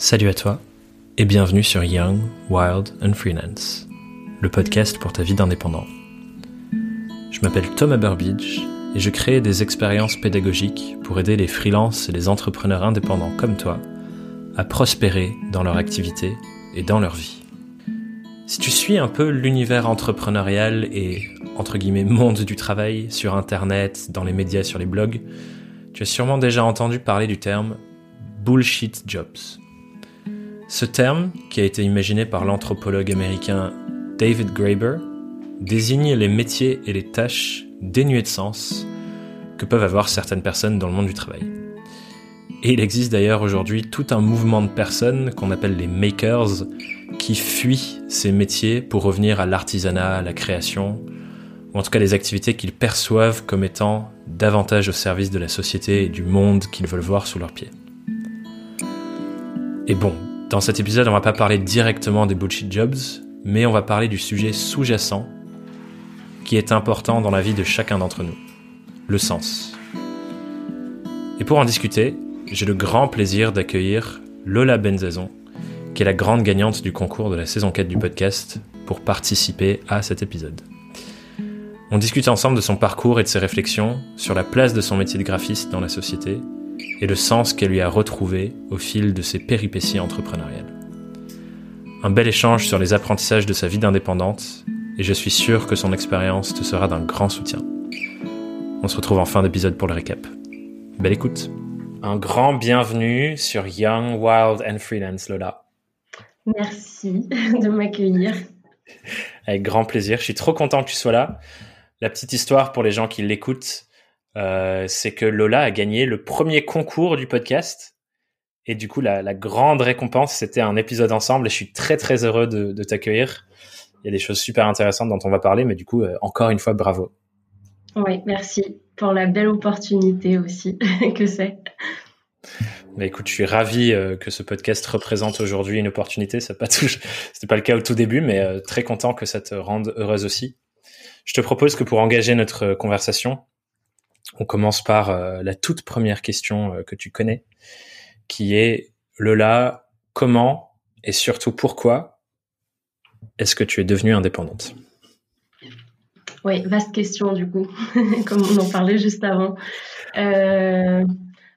Salut à toi et bienvenue sur Young, Wild and Freelance, le podcast pour ta vie d'indépendant. Je m'appelle Thomas Burbidge et je crée des expériences pédagogiques pour aider les freelances et les entrepreneurs indépendants comme toi à prospérer dans leur activité et dans leur vie. Si tu suis un peu l'univers entrepreneurial et entre guillemets monde du travail sur internet, dans les médias, sur les blogs, tu as sûrement déjà entendu parler du terme bullshit jobs. Ce terme, qui a été imaginé par l'anthropologue américain David Graeber, désigne les métiers et les tâches dénuées de sens que peuvent avoir certaines personnes dans le monde du travail. Et il existe d'ailleurs aujourd'hui tout un mouvement de personnes qu'on appelle les makers qui fuient ces métiers pour revenir à l'artisanat, à la création, ou en tout cas les activités qu'ils perçoivent comme étant davantage au service de la société et du monde qu'ils veulent voir sous leurs pieds. Et bon, dans cet épisode, on va pas parler directement des bullshit jobs, mais on va parler du sujet sous-jacent qui est important dans la vie de chacun d'entre nous, le sens. Et pour en discuter, j'ai le grand plaisir d'accueillir Lola Benzazon, qui est la grande gagnante du concours de la saison 4 du podcast, pour participer à cet épisode. On discute ensemble de son parcours et de ses réflexions sur la place de son métier de graphiste dans la société et le sens qu'elle lui a retrouvé au fil de ses péripéties entrepreneuriales. Un bel échange sur les apprentissages de sa vie d'indépendante, et je suis sûr que son expérience te sera d'un grand soutien. On se retrouve en fin d'épisode pour le récap. Belle écoute. Un grand bienvenue sur Young, Wild and Freelance, Lola. Merci de m'accueillir. Avec grand plaisir. Je suis trop content que tu sois là. La petite histoire pour les gens qui l'écoutent, c'est que Lola a gagné le premier concours du podcast. Et du coup, la, grande récompense, c'était un épisode ensemble. Et je suis très, très heureux de, t'accueillir. Il y a des choses super intéressantes dont on va parler, mais du coup, euh, encore une fois, bravo. Oui, merci pour la belle opportunité aussi que c'est. Mais écoute, je suis ravi euh, que ce podcast représente aujourd'hui une opportunité. Ça pas c'était pas le cas au tout début, mais très content que ça te rende heureuse aussi. Je te propose que pour engager notre conversation, on commence par euh, la toute première question euh, que tu connais, qui est Lola, comment et surtout pourquoi est-ce que tu es devenue indépendante? Oui, vaste question du coup, comme on en parlait juste avant. Euh,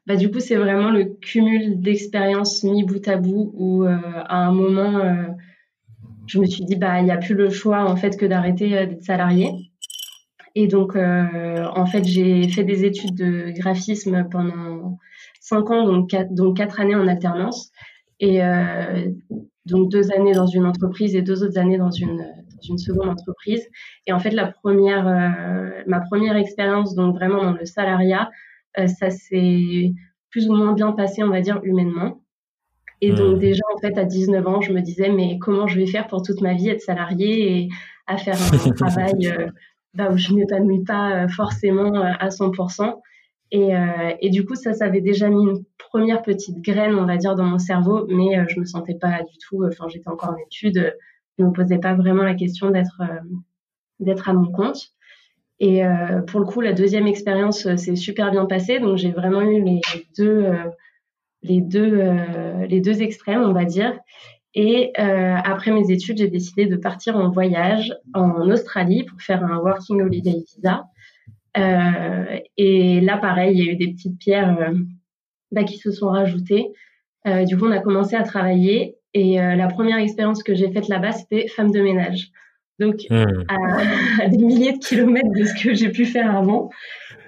bah, du coup, c'est vraiment le cumul d'expériences mis bout à bout où à un moment, je me suis dit, bah, il n'y a plus le choix en fait que d'arrêter d'être salarié. Et donc, euh, en fait, j'ai fait des études de graphisme pendant cinq ans, donc quatre, donc quatre années en alternance. Et euh, donc deux années dans une entreprise et deux autres années dans une, dans une seconde entreprise. Et en fait, la première, euh, ma première expérience, donc vraiment dans le salariat, ça s'est plus ou moins bien passé, on va dire, humainement. Et donc mmh. déjà, en fait, à 19 ans, je me disais, mais comment je vais faire pour toute ma vie être salarié et à faire un travail bah, où je m'épanouis pas euh, forcément euh, à 100%. Et, euh, et, du coup, ça, ça avait déjà mis une première petite graine, on va dire, dans mon cerveau, mais je me sentais pas du tout. Enfin, j'étais encore en études, je me posais pas vraiment la question d'être d'être à mon compte. Et pour le coup, la deuxième expérience s'est super bien passée, donc j'ai vraiment eu les deux les deux les deux extrêmes, on va dire. Et euh, après mes études, j'ai décidé de partir en voyage en Australie pour faire un Working Holiday Visa. Euh, et là, pareil, il y a eu des petites pierres euh, bah, qui se sont rajoutées. Euh, du coup, on a commencé à travailler. Et euh, la première expérience que j'ai faite là-bas, c'était femme de ménage. Donc, hmm. à, des milliers de kilomètres de ce que j'ai pu faire avant.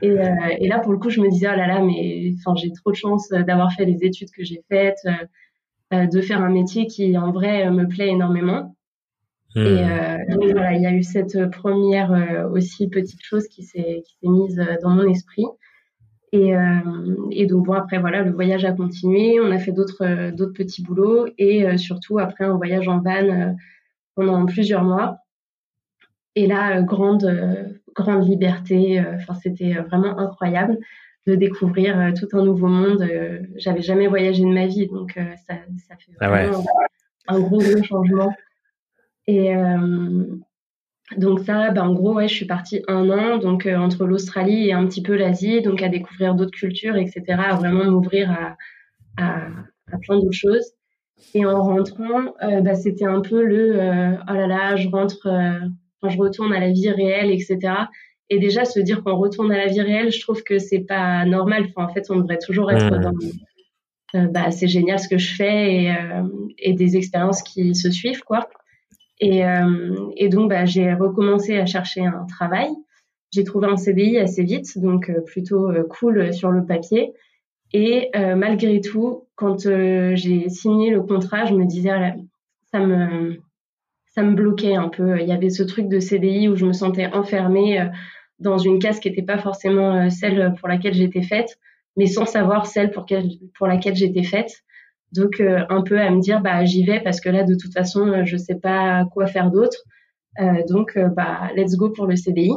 Et, euh, et, là, pour le coup, je me disais, oh là là, mais j'ai trop de chance d'avoir fait les études que j'ai faites de faire un métier qui en vrai me plaît énormément. Hmm. Et euh, donc voilà, il y a eu cette première euh, aussi petite chose qui s'est mise dans mon esprit. Et, et, donc bon après voilà le voyage a continué, on a fait d'autres d'autres petits boulots et surtout après un voyage en van pendant plusieurs mois. Et là grande grande liberté, enfin c'était vraiment incroyable de découvrir euh, tout un nouveau monde. Euh, j'avais jamais voyagé de ma vie, donc euh, ça, ça, fait ah vraiment un gros, gros changement. Et donc ça, bah, en gros, ouais, je suis partie un an, donc entre l'Australie et un petit peu l'Asie, donc à découvrir d'autres cultures, etc., à vraiment m'ouvrir à, à, à, plein d'autres choses. Et en rentrant, bah, c'était un peu le oh là là, je rentre, je retourne à la vie réelle, etc. Et déjà, se dire qu'on retourne à la vie réelle, je trouve que c'est pas normal. Enfin, en fait, on devrait toujours être mmh. dans euh, bah, c'est génial ce que je fais et, euh, et, des expériences qui se suivent, quoi. Et, euh, et donc, bah, j'ai recommencé à chercher un travail. J'ai trouvé un CDI assez vite, donc plutôt cool sur le papier. Et malgré tout, quand j'ai signé le contrat, je me disais, ah ça me, ça me bloquait un peu. Il y avait ce truc de CDI où je me sentais enfermée dans une case qui n'était pas forcément celle pour laquelle j'étais faite mais sans savoir celle pour, laquelle j'étais faite. Donc euh, un peu à me dire bah j'y vais parce que là de toute façon euh, je sais pas quoi faire d'autre. Euh, donc bah let's go pour le CDI.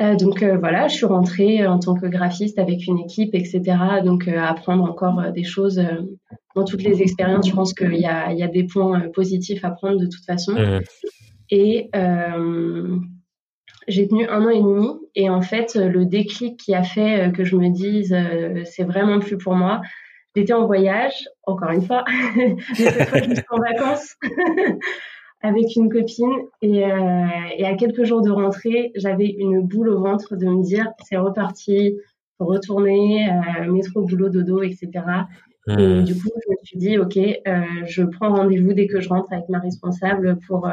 donc voilà, je suis rentrée en tant que graphiste avec une équipe, etc. Donc apprendre encore des choses dans toutes les expériences. Je pense qu'il y y a des points positifs à prendre de toute façon. Mmh. Et j'ai tenu un an et demi et en fait le déclic qui a fait euh, que je me dise euh, c'est vraiment plus pour moi. J'étais en voyage, encore une fois, j'étais en vacances avec une copine et, euh, et, à quelques jours de rentrée, j'avais une boule au ventre de me dire c'est reparti, retourner, métro, boulot, dodo, etc. Et mmh. du coup, je me suis dit ok, je prends rendez-vous dès que je rentre avec ma responsable pour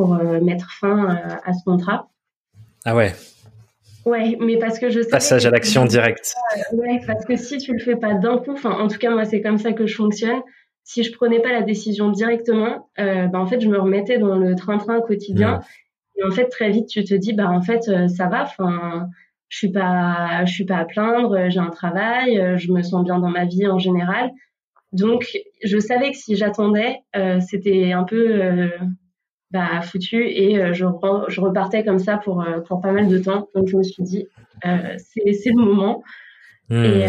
pour euh, mettre fin euh, à ce contrat. Ah ouais. Ouais, mais parce que je sais. Passage à l'action directe. Ouais, parce que si tu le fais pas d'un coup, enfin, en tout cas, moi, c'est comme ça que je fonctionne. Si je prenais pas la décision directement, euh, bah, en fait, je me remettais dans le train-train quotidien. Mmh. Et en fait, très vite, tu te dis, bah, en fait, ça va, enfin, je suis pas, je suis pas à plaindre, j'ai un travail, je me sens bien dans ma vie en général. Donc, je savais que si j'attendais, c'était un peu bah, foutu et euh, je, je, repartais comme ça pour, euh, pour pas mal de temps. Donc je me suis dit, euh, c'est le moment. Hmm. Et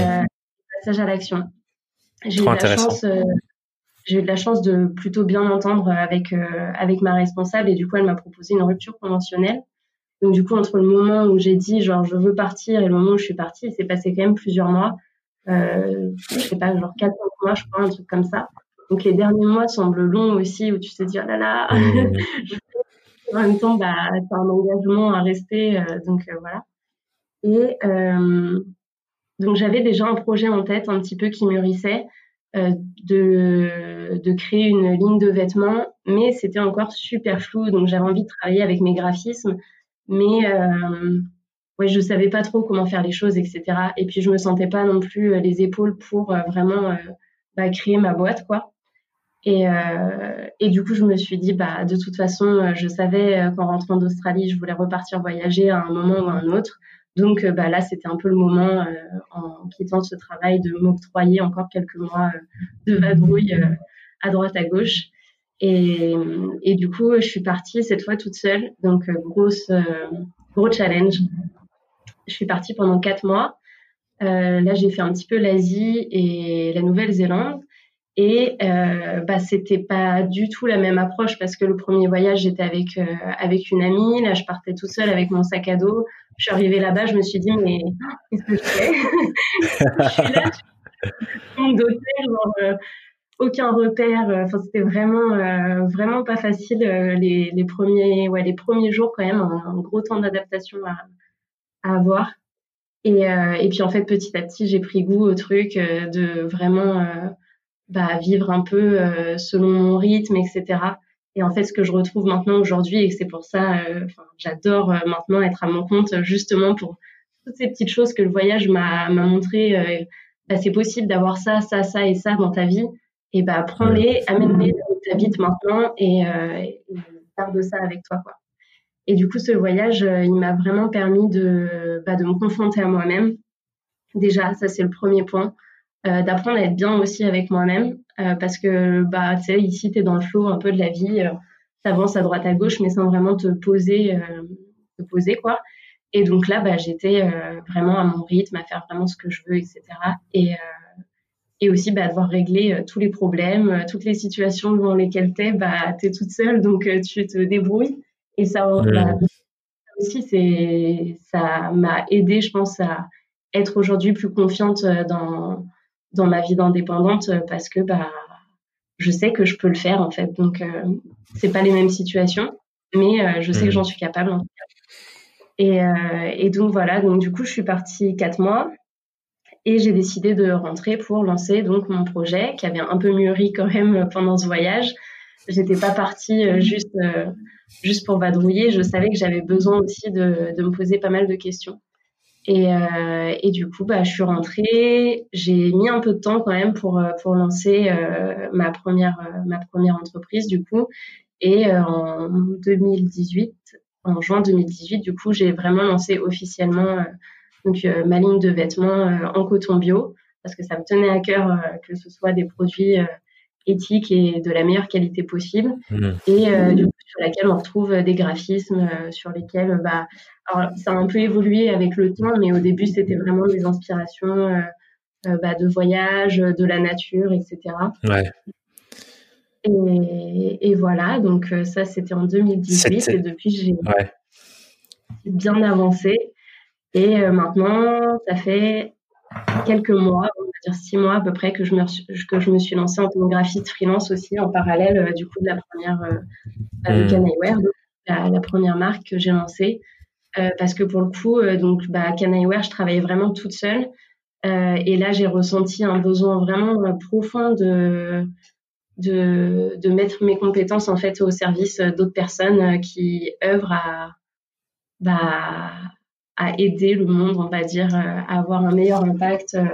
passage à l'action. J'ai eu, la chance, j'ai eu de la chance de plutôt bien m'entendre avec, avec ma responsable et du coup elle m'a proposé une rupture conventionnelle. Donc du coup entre le moment où j'ai dit genre je veux partir et le moment où je suis partie, il s'est passé quand même plusieurs mois. Euh, je sais pas, genre 4 mois je crois, un truc comme ça. Donc les derniers mois semblent longs aussi, où tu te dis oh là là, en même temps, bah, tu as un engagement à rester, euh, donc euh, voilà. Et euh, donc j'avais déjà un projet en tête un petit peu qui mûrissait de, de créer une ligne de vêtements, mais c'était encore super flou, donc j'avais envie de travailler avec mes graphismes, mais ouais, je savais pas trop comment faire les choses, etc. Et puis je me sentais pas non plus les épaules pour vraiment bah, créer ma boîte, quoi. Et, euh, et, du coup, je me suis dit, bah, de toute façon, euh, je savais euh, qu'en rentrant d'Australie, je voulais repartir voyager à un moment ou à un autre. Donc, bah, là, c'était un peu le moment, en quittant ce travail, de m'octroyer encore quelques mois de vadrouille à droite, à gauche. Et, et, du coup, je suis partie cette fois toute seule. Donc, grosse, gros challenge. Je suis partie pendant quatre mois. là, j'ai fait un petit peu l'Asie et la Nouvelle-Zélande. Et euh, bah, c'était pas du tout la même approche parce que le premier voyage, j'étais avec, euh, avec une amie. Là, je partais tout seule avec mon sac à dos. Je suis arrivée là-bas, je me suis dit, mais qu'est-ce que je fais? Je suis là, je d'hôtel, euh, aucun repère. Enfin, c'était vraiment, euh, vraiment pas facile les, les, premiers, ouais, les premiers jours quand même, un, gros temps d'adaptation à, à avoir. Et, et puis en fait, petit à petit, j'ai pris goût au truc de vraiment bah, vivre un peu euh, selon mon rythme, etc. Et en fait, ce que je retrouve maintenant aujourd'hui, et c'est pour ça, euh, j'adore euh, maintenant être à mon compte, justement pour toutes ces petites choses que le voyage m'a montré. Bah, c'est possible d'avoir ça, ça, ça et ça dans ta vie. Et bah, prends-les, amène-les où tu habites maintenant et, et garde ça avec toi. Quoi. Et du coup, ce voyage, il m'a vraiment permis de, bah, de me confronter à moi-même. Déjà, ça, c'est le premier point. Euh, d'apprendre à être bien aussi avec moi-même euh, parce que bah tu sais ici tu es dans le flow un peu de la vie euh, tu avances à droite à gauche mais sans vraiment te poser te poser quoi et donc là bah j'étais vraiment à mon rythme à faire vraiment ce que je veux etc et et aussi bah, devoir régler tous les problèmes toutes les situations dans lesquelles t'es bah t'es toute seule donc tu te débrouilles et ça bah, aussi c'est ça m'a aidé je pense à être aujourd'hui plus confiante dans dans ma vie d'indépendante parce que bah je sais que je peux le faire en fait. Donc c'est pas les mêmes situations, mais je sais que mmh. j'en suis capable. Et, et, donc voilà, donc du coup je suis partie quatre mois et j'ai décidé de rentrer pour lancer donc mon projet qui avait un peu mûri quand même pendant ce voyage. J'étais pas partie euh, juste euh, juste pour vadrouiller. Je savais que j'avais besoin aussi de, de, me poser pas mal de questions. Et, euh, et du coup, bah, je suis rentrée. J'ai mis un peu de temps quand même pour pour lancer ma première ma première entreprise du coup. Et en 2018, en juin 2018, du coup, j'ai vraiment lancé officiellement donc euh, ma ligne de vêtements euh, en coton bio parce que ça me tenait à cœur euh, que ce soit des produits éthiques et de la meilleure qualité possible mmh. et du coup, sur laquelle on retrouve des graphismes sur lesquels bah alors ça a un peu évolué avec le temps mais au début c'était vraiment des inspirations bah, de voyage de la nature etc ouais. et, et, voilà donc ça c'était en 2018 et depuis j'ai ouais. bien avancé et euh, maintenant, ça fait quelques mois, on va dire six mois à peu près, que je me, que je me suis lancée en tomographie de freelance aussi en parallèle euh, du coup de la première euh, mmh. la, la, première marque que j'ai lancée. Euh, parce que pour le coup, donc bah, je travaillais vraiment toute seule. et là, j'ai ressenti un besoin vraiment profond de, de, de mettre mes compétences en fait au service d'autres personnes qui œuvrent à bah, à aider le monde, on va dire, euh, à avoir un meilleur impact euh,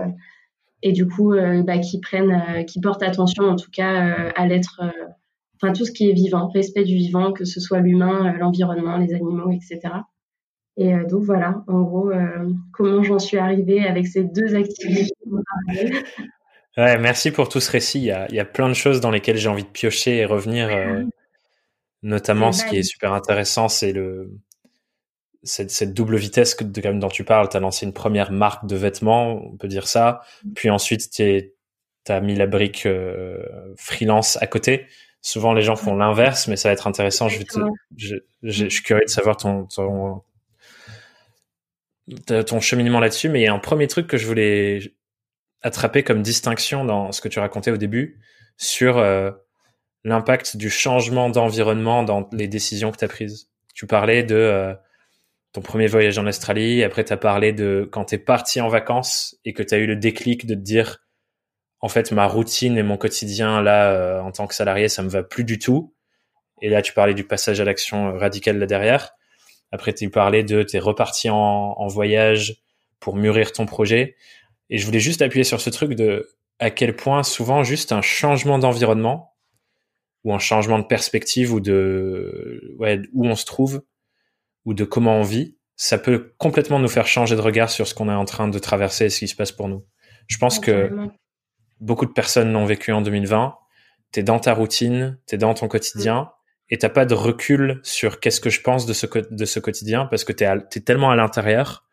et du coup, euh, bah, qui prennent, qui portent attention en tout cas à l'être, enfin tout ce qui est vivant, respect du vivant, que ce soit l'humain, l'environnement, les animaux, etc. Et donc voilà, en gros, comment j'en suis arrivée avec ces deux activités. Ouais, merci pour tout ce récit. Il y, a, il y a plein de choses dans lesquelles j'ai envie de piocher et revenir. notamment, ce qui est super intéressant, c'est le, cette, cette, double vitesse que, de, dont tu parles, tu as lancé une première marque de vêtements, on peut dire ça, puis ensuite tu as mis la brique euh, freelance à côté. Souvent les gens font l'inverse, mais ça va être intéressant. Je, je, je, suis curieux de savoir ton, ton, ton cheminement là-dessus, mais il y a un premier truc que je voulais attraper comme distinction dans ce que tu racontais au début sur euh, l'impact du changement d'environnement dans les décisions que tu as prises. Tu parlais de euh, ton premier voyage en Australie. Après, tu as parlé de quand tu es parti en vacances et que tu as eu le déclic de te dire, en fait, ma routine et mon quotidien, là, euh, en tant que salarié, ça me va plus du tout. Et là, tu parlais du passage à l'action radicale là derrière. Après, tu parlais de t'es reparti en, en voyage pour mûrir ton projet. Et je voulais juste appuyer sur ce truc de à quel point souvent juste un changement d'environnement ou un changement de perspective ou de ouais, où on se trouve ou de comment on vit, ça peut complètement nous faire changer de regard sur ce qu'on est en train de traverser et ce qui se passe pour nous. Je pense que beaucoup de personnes l'ont vécu en 2020. T'es dans ta routine, t'es dans ton quotidien mm. et t'as pas de recul sur qu'est-ce que je pense de ce, de ce quotidien parce que t'es, es tellement à l'intérieur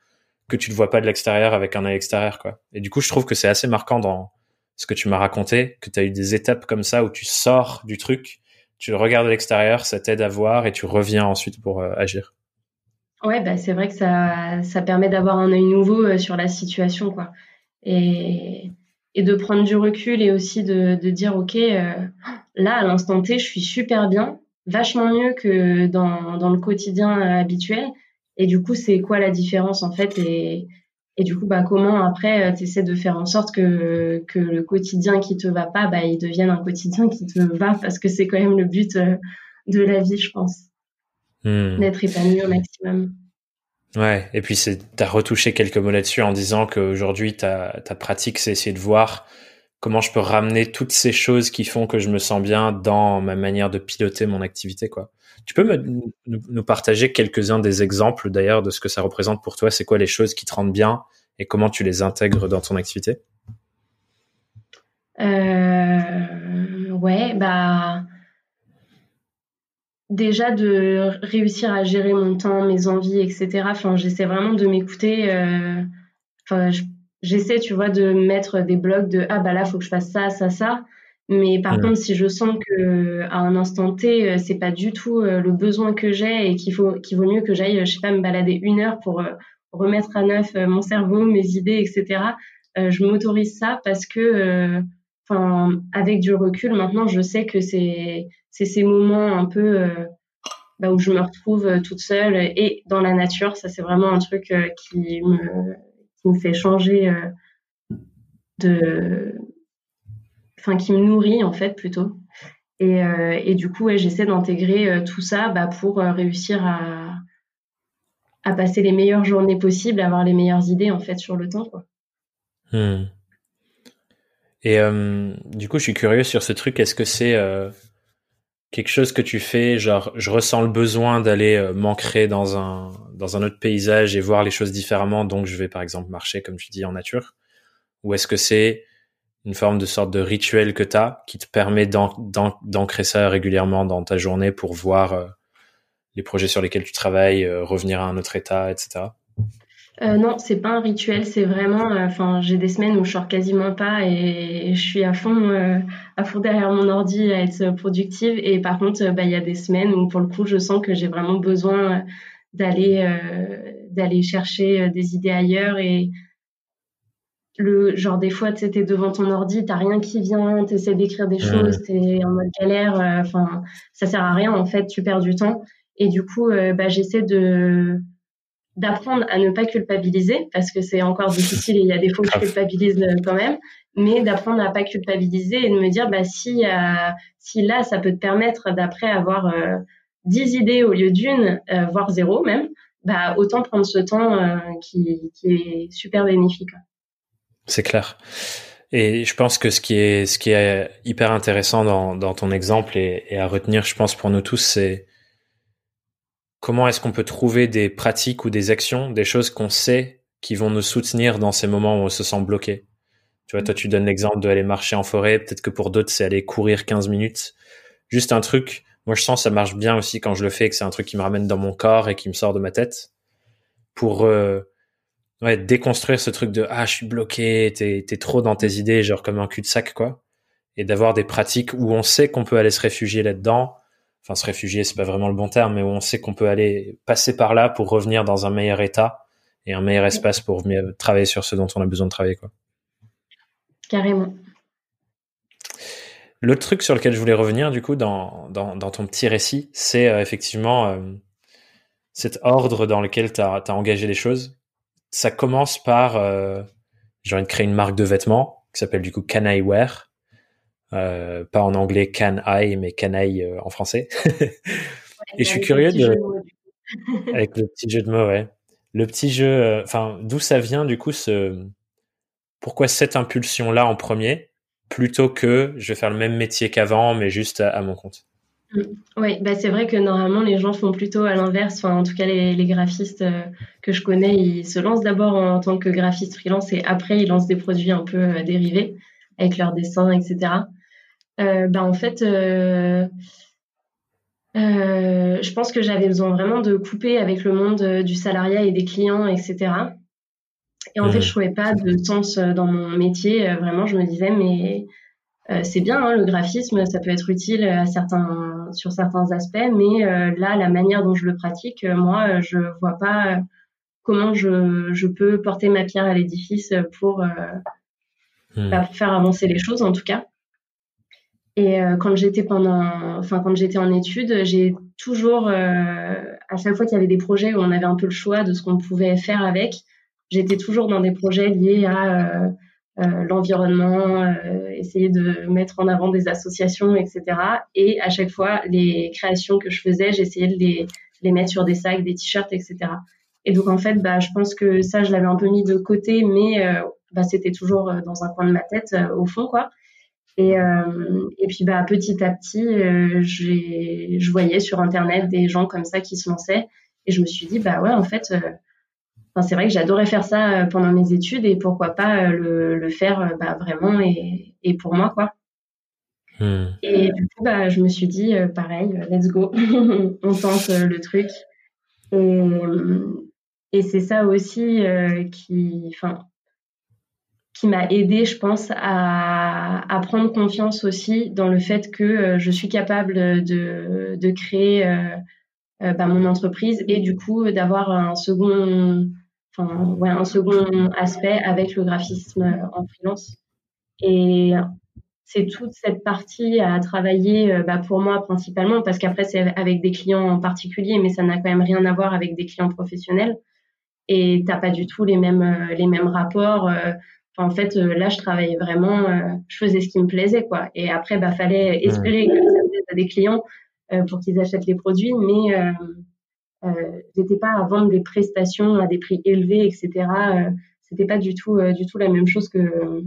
que tu ne vois pas de l'extérieur avec un œil extérieur, quoi. Et du coup, je trouve que c'est assez marquant dans ce que tu m'as raconté, que tu as eu des étapes comme ça où tu sors du truc, tu le regardes à l'extérieur, ça t'aide à voir et tu reviens ensuite pour euh, agir. Ouais, bah, c'est vrai que ça, ça permet d'avoir un œil nouveau euh, sur la situation, quoi. Et, et de prendre du recul et aussi de, de dire, OK, euh, là, à l'instant T, je suis super bien, vachement mieux que dans, dans le quotidien euh, habituel. Et du coup, c'est quoi la différence, en fait? Et, et du coup, bah, comment après, tu essaies de faire en sorte que, que le quotidien qui te va pas, bah, il devienne un quotidien qui te va, parce que c'est quand même le but de la vie, je pense. Hmm. D'être épanoui au maximum. Ouais, et puis c'est t'as retouché quelques mots là-dessus en disant qu'aujourd'hui ta ta pratique c'est essayer de voir comment je peux ramener toutes ces choses qui font que je me sens bien dans ma manière de piloter mon activité quoi. Tu peux me, nous partager quelques-uns des exemples d'ailleurs de ce que ça représente pour toi, c'est quoi les choses qui te rendent bien et comment tu les intègres dans ton activité? Euh, ouais, bah déjà de réussir à gérer mon temps, mes envies, etc. Enfin, j'essaie vraiment de m'écouter. Euh, enfin, j'essaie, tu vois, de mettre des blocs de ah bah là faut que je fasse ça, ça, ça. Mais par contre, si je sens que à un instant T, euh, c'est pas du tout euh, le besoin que j'ai et qu'il faut, qu'il vaut mieux que j'aille, je sais pas, me balader une heure pour remettre à neuf mon cerveau, mes idées, etc. je m'autorise ça parce que, enfin, avec du recul, maintenant, je sais que c'est ces moments un peu bah, où je me retrouve toute seule et dans la nature. Ça, c'est vraiment un truc qui me qui me fait changer de, enfin, qui me nourrit en fait plutôt. Et, et du coup, j'essaie d'intégrer tout ça bah, pour réussir à à passer les meilleures journées possibles, avoir les meilleures idées en fait sur le temps. Quoi. Hmm. Et euh, du coup, je suis curieux sur ce truc. Est-ce que c'est euh, quelque chose que tu fais, genre, je ressens le besoin d'aller euh, m'ancrer dans un dans un autre paysage et voir les choses différemment, donc je vais par exemple marcher, comme tu dis, en nature, ou est-ce que c'est une forme de sorte de rituel que tu as qui te permet d'ancrer ça régulièrement dans ta journée pour voir les projets sur lesquels tu travailles, revenir à un autre état, etc. Euh, non, c'est pas un rituel, c'est vraiment. Euh, enfin, j'ai des semaines où je sors quasiment pas et, je suis à fond, euh, à fond derrière mon ordi à être productive. Et par contre, bah, il y a des semaines où pour le coup, je sens que j'ai vraiment besoin d'aller d'aller chercher des idées ailleurs et le genre des fois, tu sais, t'es devant ton ordi, t'as rien qui vient, t'essaies d'écrire des choses, t'es en mode galère. Enfin, ça sert à rien en fait, tu perds du temps. Et du coup, euh, bah, j'essaie de d'apprendre à ne pas culpabiliser parce que c'est encore difficile et il y a des fois où je culpabilise euh, quand même, mais d'apprendre à pas culpabiliser et de me dire bah si euh, si là ça peut te permettre d'après avoir euh, 10 idées au lieu d'une, voire zéro même, bah autant prendre ce temps qui, qui est super bénéfique. C'est clair. Et je pense que ce qui est ce qui est hyper intéressant dans, dans ton exemple et, et à retenir, je pense pour nous tous, c'est comment est-ce qu'on peut trouver des pratiques ou des actions, des choses qu'on sait qui vont nous soutenir dans ces moments où on se sent bloqué? Tu vois, toi, tu donnes l'exemple de aller marcher en forêt. Peut-être que pour d'autres, c'est aller courir 15 minutes. Juste un truc. Moi, je sens que ça marche bien aussi quand je le fais, que c'est un truc qui me ramène dans mon corps et qui me sort de ma tête. Pour euh, ouais, déconstruire ce truc de ah, je suis bloqué, t'es es trop dans tes idées, genre comme un cul-de-sac, quoi. Et d'avoir des pratiques où on sait qu'on peut aller se réfugier là-dedans enfin se réfugier, c'est pas vraiment le bon terme, mais où on sait qu'on peut aller passer par là pour revenir dans un meilleur état et un meilleur espace pour venir travailler sur ce dont on a besoin de travailler, quoi. Carrément. L'autre truc sur lequel je voulais revenir, du coup, dans, dans, dans ton petit récit, c'est euh, effectivement euh, cet ordre dans lequel tu as, engagé les choses. Ça commence par, euh, j'ai envie de créer une marque de vêtements qui s'appelle du coup Can I Wear? Euh, pas en anglais can I, mais canaille euh, en français. et je suis curieux de, avec le petit jeu de mots, ouais. Le petit jeu, euh, enfin, d'où ça vient du coup ce, pourquoi cette impulsion-là en premier, plutôt que je vais faire le même métier qu'avant, mais juste à, mon compte? Mm. Oui, bah c'est vrai que normalement les gens font plutôt à l'inverse. Enfin, en tout cas, les, les graphistes que je connais, ils se lancent d'abord en, tant que graphiste freelance et après ils lancent des produits un peu dérivés avec leurs dessins, etc. Euh, bah, en fait, euh, euh, je pense que j'avais besoin vraiment de couper avec le monde du salariat et des clients, etc. Et en fait, je trouvais pas de sens dans mon métier. Vraiment, je me disais, mais c'est bien, hein, le graphisme, ça peut être utile à certains, sur certains aspects, mais là, la manière dont je le pratique, moi, je vois pas comment je, je, peux porter ma pierre à l'édifice pour, mmh. bah, pour faire avancer les choses, en tout cas. Et euh, quand j'étais pendant, enfin quand j'étais en études, j'ai toujours, euh, à chaque fois qu'il y avait des projets où on avait un peu le choix de ce qu'on pouvait faire avec, j'étais toujours dans des projets liés à euh, l'environnement, essayer de mettre en avant des associations, etc. Et à chaque fois, les créations que je faisais, j'essayais de les, les mettre sur des sacs, des t-shirts, etc. Et donc en fait, bah, je pense que ça, je l'avais un peu mis de côté, mais bah, c'était toujours dans un coin de ma tête au fond, quoi. Et, euh, et puis bah, petit à petit, euh, je voyais sur Internet des gens comme ça qui se lançaient. Et je me suis dit, bah ouais, en fait, euh, c'est vrai que j'adorais faire ça euh, pendant mes études et pourquoi pas le, le faire bah, vraiment et, et pour moi, quoi. Hmm. Et du coup, bah, je me suis dit, pareil, let's go, on tente le truc. Et, et c'est ça aussi qui, enfin, qui m'a aidé, je pense, à, prendre confiance aussi dans le fait que euh, je suis capable de, de créer euh, euh, bah, mon entreprise et du coup d'avoir un second, un second aspect avec le graphisme en freelance. Et c'est toute cette partie à travailler bah, pour moi principalement, parce qu'après, c'est avec des clients en particulier, mais ça n'a quand même rien à voir avec des clients professionnels. Et t'as pas du tout les mêmes, les mêmes rapports en fait, euh, là, je travaillais vraiment, euh, je faisais ce qui me plaisait, quoi. Et après, bah, fallait espérer que ça plaise à des clients euh, pour qu'ils achètent les produits, mais euh, j'étais pas à vendre des prestations à des prix élevés, etc. C'était pas du tout, du tout la même chose que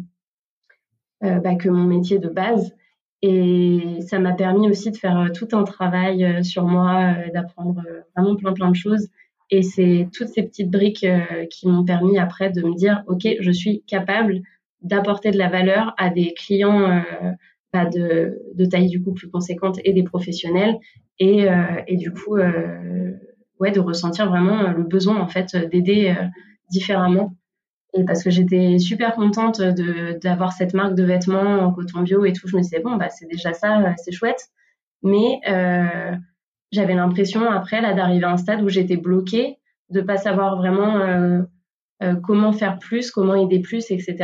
bah, que mon métier de base. Et ça m'a permis aussi de faire tout un travail sur moi, d'apprendre vraiment plein plein de choses et c'est toutes ces petites briques euh, qui m'ont permis après de me dire, OK, je suis capable d'apporter de la valeur à des clients bah de, de, taille du coup plus conséquente et des professionnels. Et, euh, et du coup, euh, ouais, de ressentir vraiment le besoin en fait d'aider différemment. Et parce que j'étais super contente de d'avoir cette marque de vêtements en coton bio et tout, je me disais bon bah c'est déjà ça, c'est chouette. Mais j'avais l'impression après là d'arriver à un stade où j'étais bloquée, de pas savoir vraiment euh, euh, comment faire plus, comment aider plus, etc.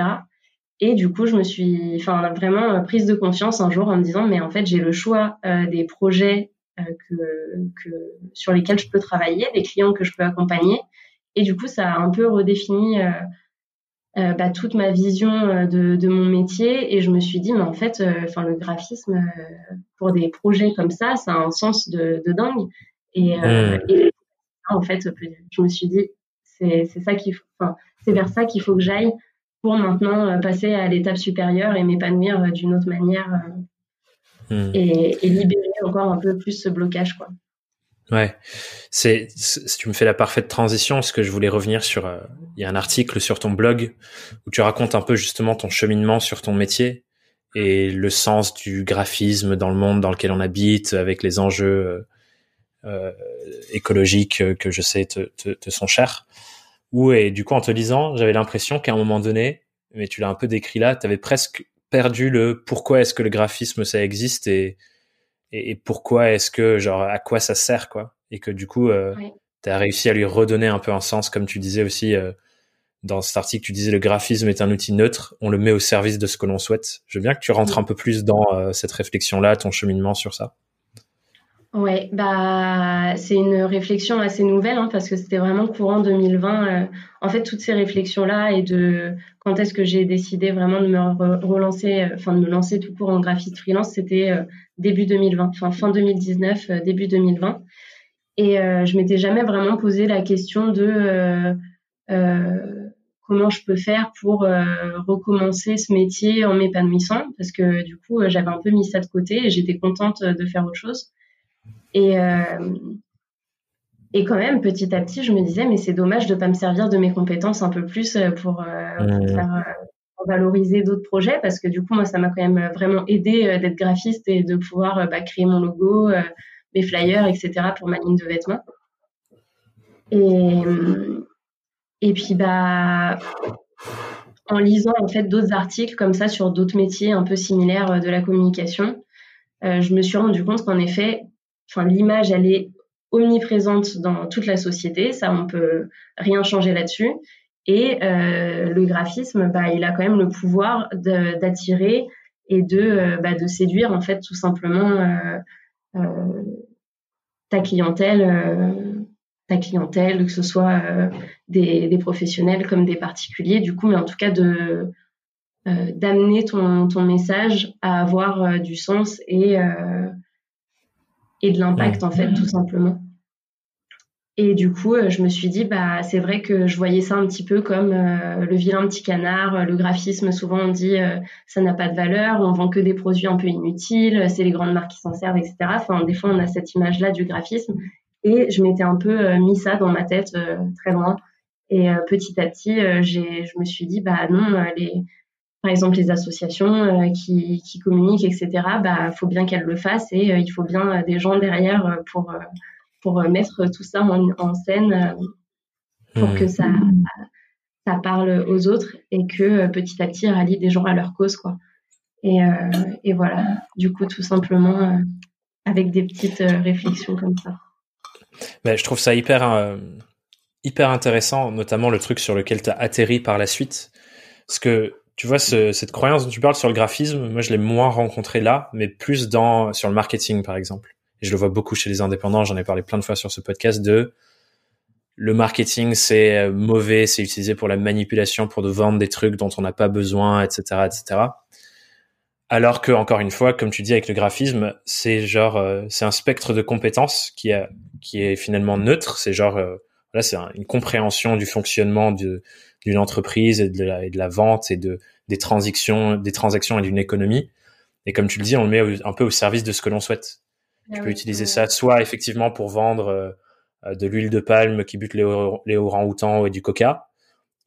Et du coup, je me suis, enfin, vraiment euh, prise de confiance un jour en me disant, mais en fait, j'ai le choix des projets que, que, sur lesquels je peux travailler, des clients que je peux accompagner. Et du coup, ça a un peu redéfini euh, bah, toute ma vision euh, de, de, mon métier et je me suis dit mais en fait euh, enfin le graphisme pour des projets comme ça ça a un sens de, de dingue et, mmh. et, en fait je me suis dit c'est c'est ça qu'il faut enfin c'est vers ça qu'il faut que j'aille pour maintenant passer à l'étape supérieure et m'épanouir d'une autre manière mmh. et, et libérer encore un peu plus ce blocage quoi Ouais, c'est, tu me fais la parfaite transition parce que je voulais revenir sur. Euh, il y a un article sur ton blog où tu racontes un peu justement ton cheminement sur ton métier et le sens du graphisme dans le monde dans lequel on habite, avec les enjeux euh, euh écologiques que je sais te, te, te, sont chers. Où et du coup en te lisant, j'avais l'impression qu'à un moment donné, mais tu l'as un peu décrit là, tu avais presque perdu le pourquoi est-ce que le graphisme ça existe et et, pourquoi est-ce que genre à quoi ça sert quoi? Et que du coup euh, tu as réussi à lui redonner un peu un sens comme tu disais aussi euh, dans cet article tu disais le graphisme est un outil neutre on le met au service de ce que l'on souhaite. Je veux bien que tu rentres un peu plus dans euh, cette réflexion là ton cheminement sur ça Ouais, bah c'est une réflexion assez nouvelle hein, parce que c'était vraiment courant 2020. Euh, en fait, toutes ces réflexions-là et de quand est-ce que j'ai décidé vraiment de me relancer, euh, enfin de me lancer tout court en graphiste freelance, c'était euh, début 2020, enfin fin 2019, début 2020. Et je m'étais jamais vraiment posé la question de comment je peux faire pour recommencer ce métier en m'épanouissant parce que du coup j'avais un peu mis ça de côté et j'étais contente de faire autre chose. Et, euh, et quand même, petit à petit, je me disais, mais c'est dommage de ne pas me servir de mes compétences un peu plus euh, pour, euh, pour, faire, valoriser d'autres projets, parce que du coup, moi, ça m'a quand même vraiment aidé d'être graphiste et de pouvoir bah, créer mon logo, mes flyers, etc. pour ma ligne de vêtements. Et, et puis, bah, en lisant en fait d'autres articles comme ça sur d'autres métiers un peu similaires de la communication, je me suis rendu compte qu'en effet, enfin, l'image, elle est omniprésente dans toute la société. Ça, on peut rien changer là-dessus. Et euh, le graphisme, bah, il a quand même le pouvoir d'attirer et de, euh, bah, de séduire en fait tout simplement euh, ta clientèle, ta clientèle, que ce soit des, professionnels comme des particuliers. Du coup, mais en tout cas de d'amener ton, ton message à avoir du sens et et de l'impact en fait tout simplement. Et du coup, euh, je me suis dit, bah, c'est vrai que je voyais ça un petit peu comme euh, le vilain petit canard, euh, le graphisme. Souvent, on dit, ça n'a pas de valeur, on vend que des produits un peu inutiles, c'est les grandes marques qui s'en servent, etc. Enfin, des fois, on a cette image-là du graphisme. Et je m'étais un peu mis ça dans ma tête très loin. Et petit à petit, j'ai, je me suis dit, bah non, les, par exemple les associations euh, qui, qui, communiquent, etc., bah faut bien qu'elles le fassent et euh, il faut bien euh, des gens derrière pour pour mettre tout ça en, en scène pour que ça ça parle aux autres et que petit à petit rallie des gens à leur cause quoi. Et, et voilà, du coup tout simplement avec des petites réflexions comme ça. Mais je trouve ça hyper hyper intéressant, notamment le truc sur lequel tu as atterri par la suite. Parce que tu vois, cette croyance dont tu parles sur le graphisme, moi je l'ai moins rencontré là, mais plus dans sur le marketing par exemple. Et je le vois beaucoup chez les indépendants, j'en ai parlé plein de fois sur ce podcast de le marketing c'est euh, mauvais, c'est utilisé pour la manipulation, pour de vendre des trucs dont on n'a pas besoin, etc., etc. Alors que encore une fois, comme tu dis avec le graphisme, c'est genre euh, c'est un spectre de compétences qui a qui est finalement neutre. C'est genre euh, là c'est une compréhension du fonctionnement d'une entreprise et de, la, et de la vente et de des transactions des transactions et d'une économie. Et comme tu le dis, on le met un peu au service de ce que l'on souhaite. tu ah peux utiliser ça soit effectivement pour vendre euh, de l'huile de palme qui bute les, les orangs-outans et du coca,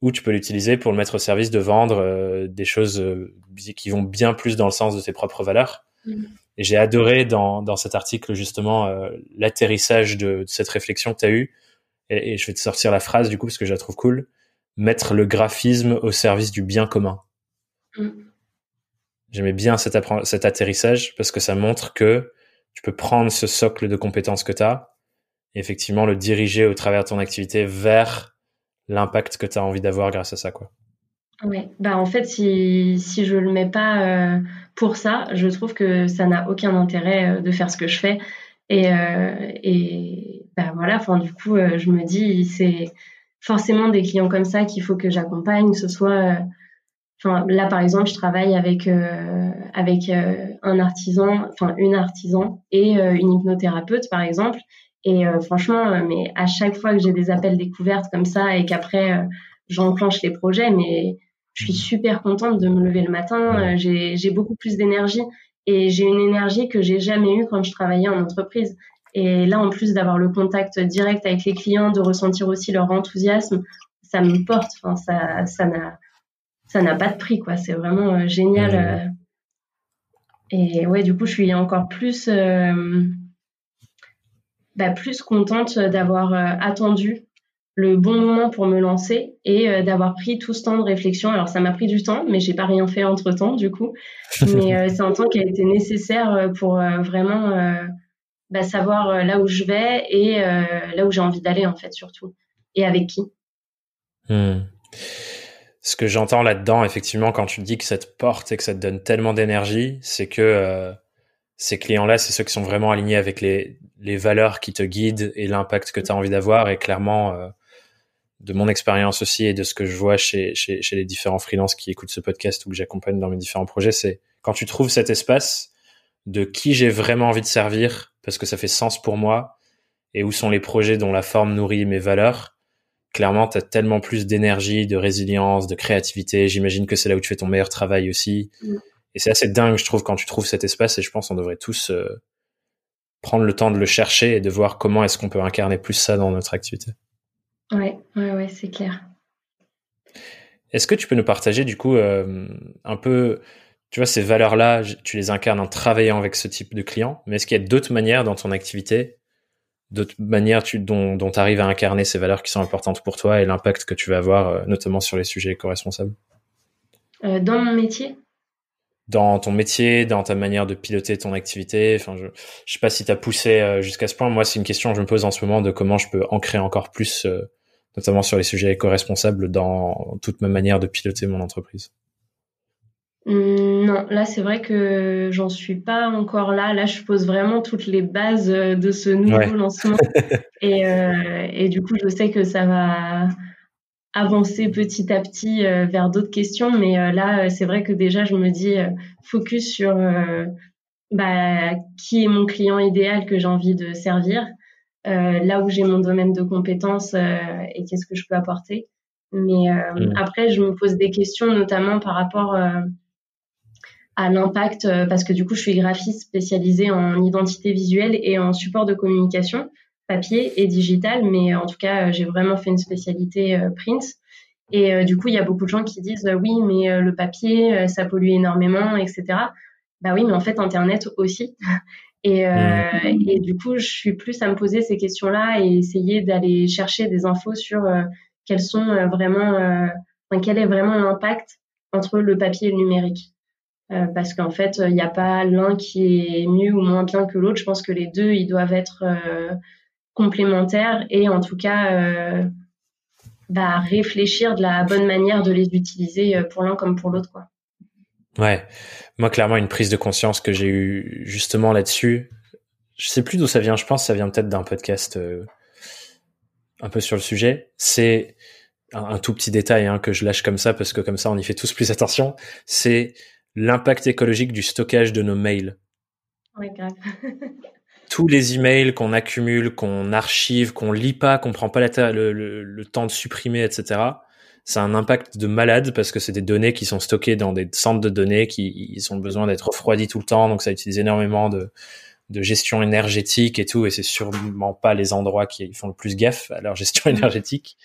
ou tu peux l'utiliser pour le mettre au service de vendre euh, des choses euh, qui vont bien plus dans le sens de tes propres valeurs. Mm. Et j'ai adoré dans, dans cet article justement l'atterrissage de, cette réflexion que tu as eue. Et, je vais te sortir la phrase du coup parce que je la trouve cool. Mettre le graphisme au service du bien commun. Mm. J'aimais bien cet, cet atterrissage parce que ça montre que tu peux prendre ce socle de compétences que tu as effectivement le diriger au travers de ton activité vers l'impact que tu as envie d'avoir grâce à ça quoi. Ouais, bah en fait si si je le mets pas euh, pour ça, je trouve que ça n'a aucun intérêt euh, de faire ce que je fais et euh, et bah voilà, enfin du coup je me dis c'est forcément des clients comme ça qu'il faut que j'accompagne, que ce soit Enfin, là, par exemple, je travaille avec avec un artisan, enfin une artisan et une hypnothérapeute, par exemple. Et euh, franchement, euh, mais à chaque fois que j'ai des appels découvertes comme ça et qu'après euh, j'enclenche les projets, mais je suis super contente de me lever le matin. j'ai beaucoup plus d'énergie et j'ai une énergie que j'ai jamais eue quand je travaillais en entreprise. Et là, en plus d'avoir le contact direct avec les clients, de ressentir aussi leur enthousiasme, ça me porte. Enfin, ça, ça n'a, ça n'a pas de prix, quoi. C'est vraiment génial. Et ouais, du coup, je suis encore plus bah, plus contente d'avoir euh, attendu le bon moment pour me lancer et euh, d'avoir pris tout ce temps de réflexion. Alors ça m'a pris du temps, mais j'ai pas rien fait entre temps du coup. Mais euh, c'est un temps qui a été nécessaire pour vraiment bah, savoir là où je vais et là où j'ai envie d'aller en fait surtout et avec qui. Hmm. Ce que j'entends là-dedans, effectivement, quand tu dis que ça te porte et que ça te donne tellement d'énergie, c'est que ces clients-là, c'est ceux qui sont vraiment alignés avec les, les valeurs qui te guident et l'impact que tu as envie d'avoir. Et clairement, euh, de mon expérience aussi et de ce que je vois chez, chez, chez les différents freelances qui écoutent ce podcast ou que j'accompagne dans mes différents projets, c'est quand tu trouves cet espace de qui j'ai vraiment envie de servir parce que ça fait sens pour moi et où sont les projets dont la forme nourrit mes valeurs, clairement, tu as tellement plus d'énergie, de résilience, de créativité. J'imagine que c'est là où tu fais ton meilleur travail aussi. Mm. Et c'est assez dingue, je trouve, quand tu trouves cet espace. Et je pense qu'on devrait tous euh, prendre le temps de le chercher et de voir comment est-ce qu'on peut incarner plus ça dans notre activité. Ouais, ouais, ouais, c'est clair. Est-ce que tu peux nous partager du coup euh, un peu, tu vois, ces valeurs-là, tu les incarnes en travaillant avec ce type de client, mais est-ce qu'il y a d'autres manières dans ton activité, d'autres manières dont tu arrives à incarner ces valeurs qui sont importantes pour toi et l'impact que tu vas avoir, euh, notamment sur les sujets éco-responsables? Dans mon métier? Dans ton métier, dans ta manière de piloter ton activité? Enfin, je, je sais pas si tu as poussé euh, jusqu'à ce point. Moi, c'est une question que je me pose en ce moment de comment je peux ancrer encore plus, euh, notamment sur les sujets éco-responsables, dans toute ma manière de piloter mon entreprise. Mmh, non, là, c'est vrai que j'en suis pas encore là. Là, je pose vraiment toutes les bases euh, de ce nouveau lancement. et, et du coup, je sais que ça va avancer petit à petit euh, vers d'autres questions. Mais euh, là, euh, c'est vrai que déjà, je me dis focus sur bah, qui est mon client idéal que j'ai envie de servir, là où j'ai mon domaine de compétences et qu'est-ce que je peux apporter. Mais mmh. après, je me pose des questions, notamment par rapport à l'impact, parce que du coup, je suis graphiste spécialisée en identité visuelle et en support de communication papier et digital, mais en tout cas, euh, j'ai vraiment fait une spécialité euh, print. Et euh, du coup, il y a beaucoup de gens qui disent oui, mais le papier, ça pollue énormément, etc. Bah oui, mais en fait, Internet aussi. Et, mmh. et, du coup, je suis plus à me poser ces questions-là et essayer d'aller chercher des infos sur quels sont vraiment, enfin, quel est vraiment l'impact entre le papier et le numérique. Parce qu'en fait, il n'y a pas l'un qui est mieux ou moins bien que l'autre. Je pense que les deux, ils doivent être complémentaires et en tout cas euh, bah, réfléchir de la bonne manière de les utiliser pour l'un comme pour l'autre. Ouais, moi clairement une prise de conscience que j'ai eu justement là-dessus. Je sais plus d'où ça vient. Je pense ça vient peut-être d'un podcast un peu sur le sujet. C'est un, tout petit détail hein, que je lâche comme ça parce que comme ça on y fait tous plus attention. C'est l'impact écologique du stockage de nos mails. Grave. Tous les emails qu'on accumule, qu'on archive, qu'on lit pas, qu'on prend pas la le, le, temps de supprimer, etc. A un impact de malade parce que c'est des données qui sont stockées dans des centres de données qui ils ont besoin d'être refroidis tout le temps, donc ça utilise énormément de, de gestion énergétique et tout, et c'est sûrement pas les endroits qui font le plus gaffe à leur gestion mm. énergétique.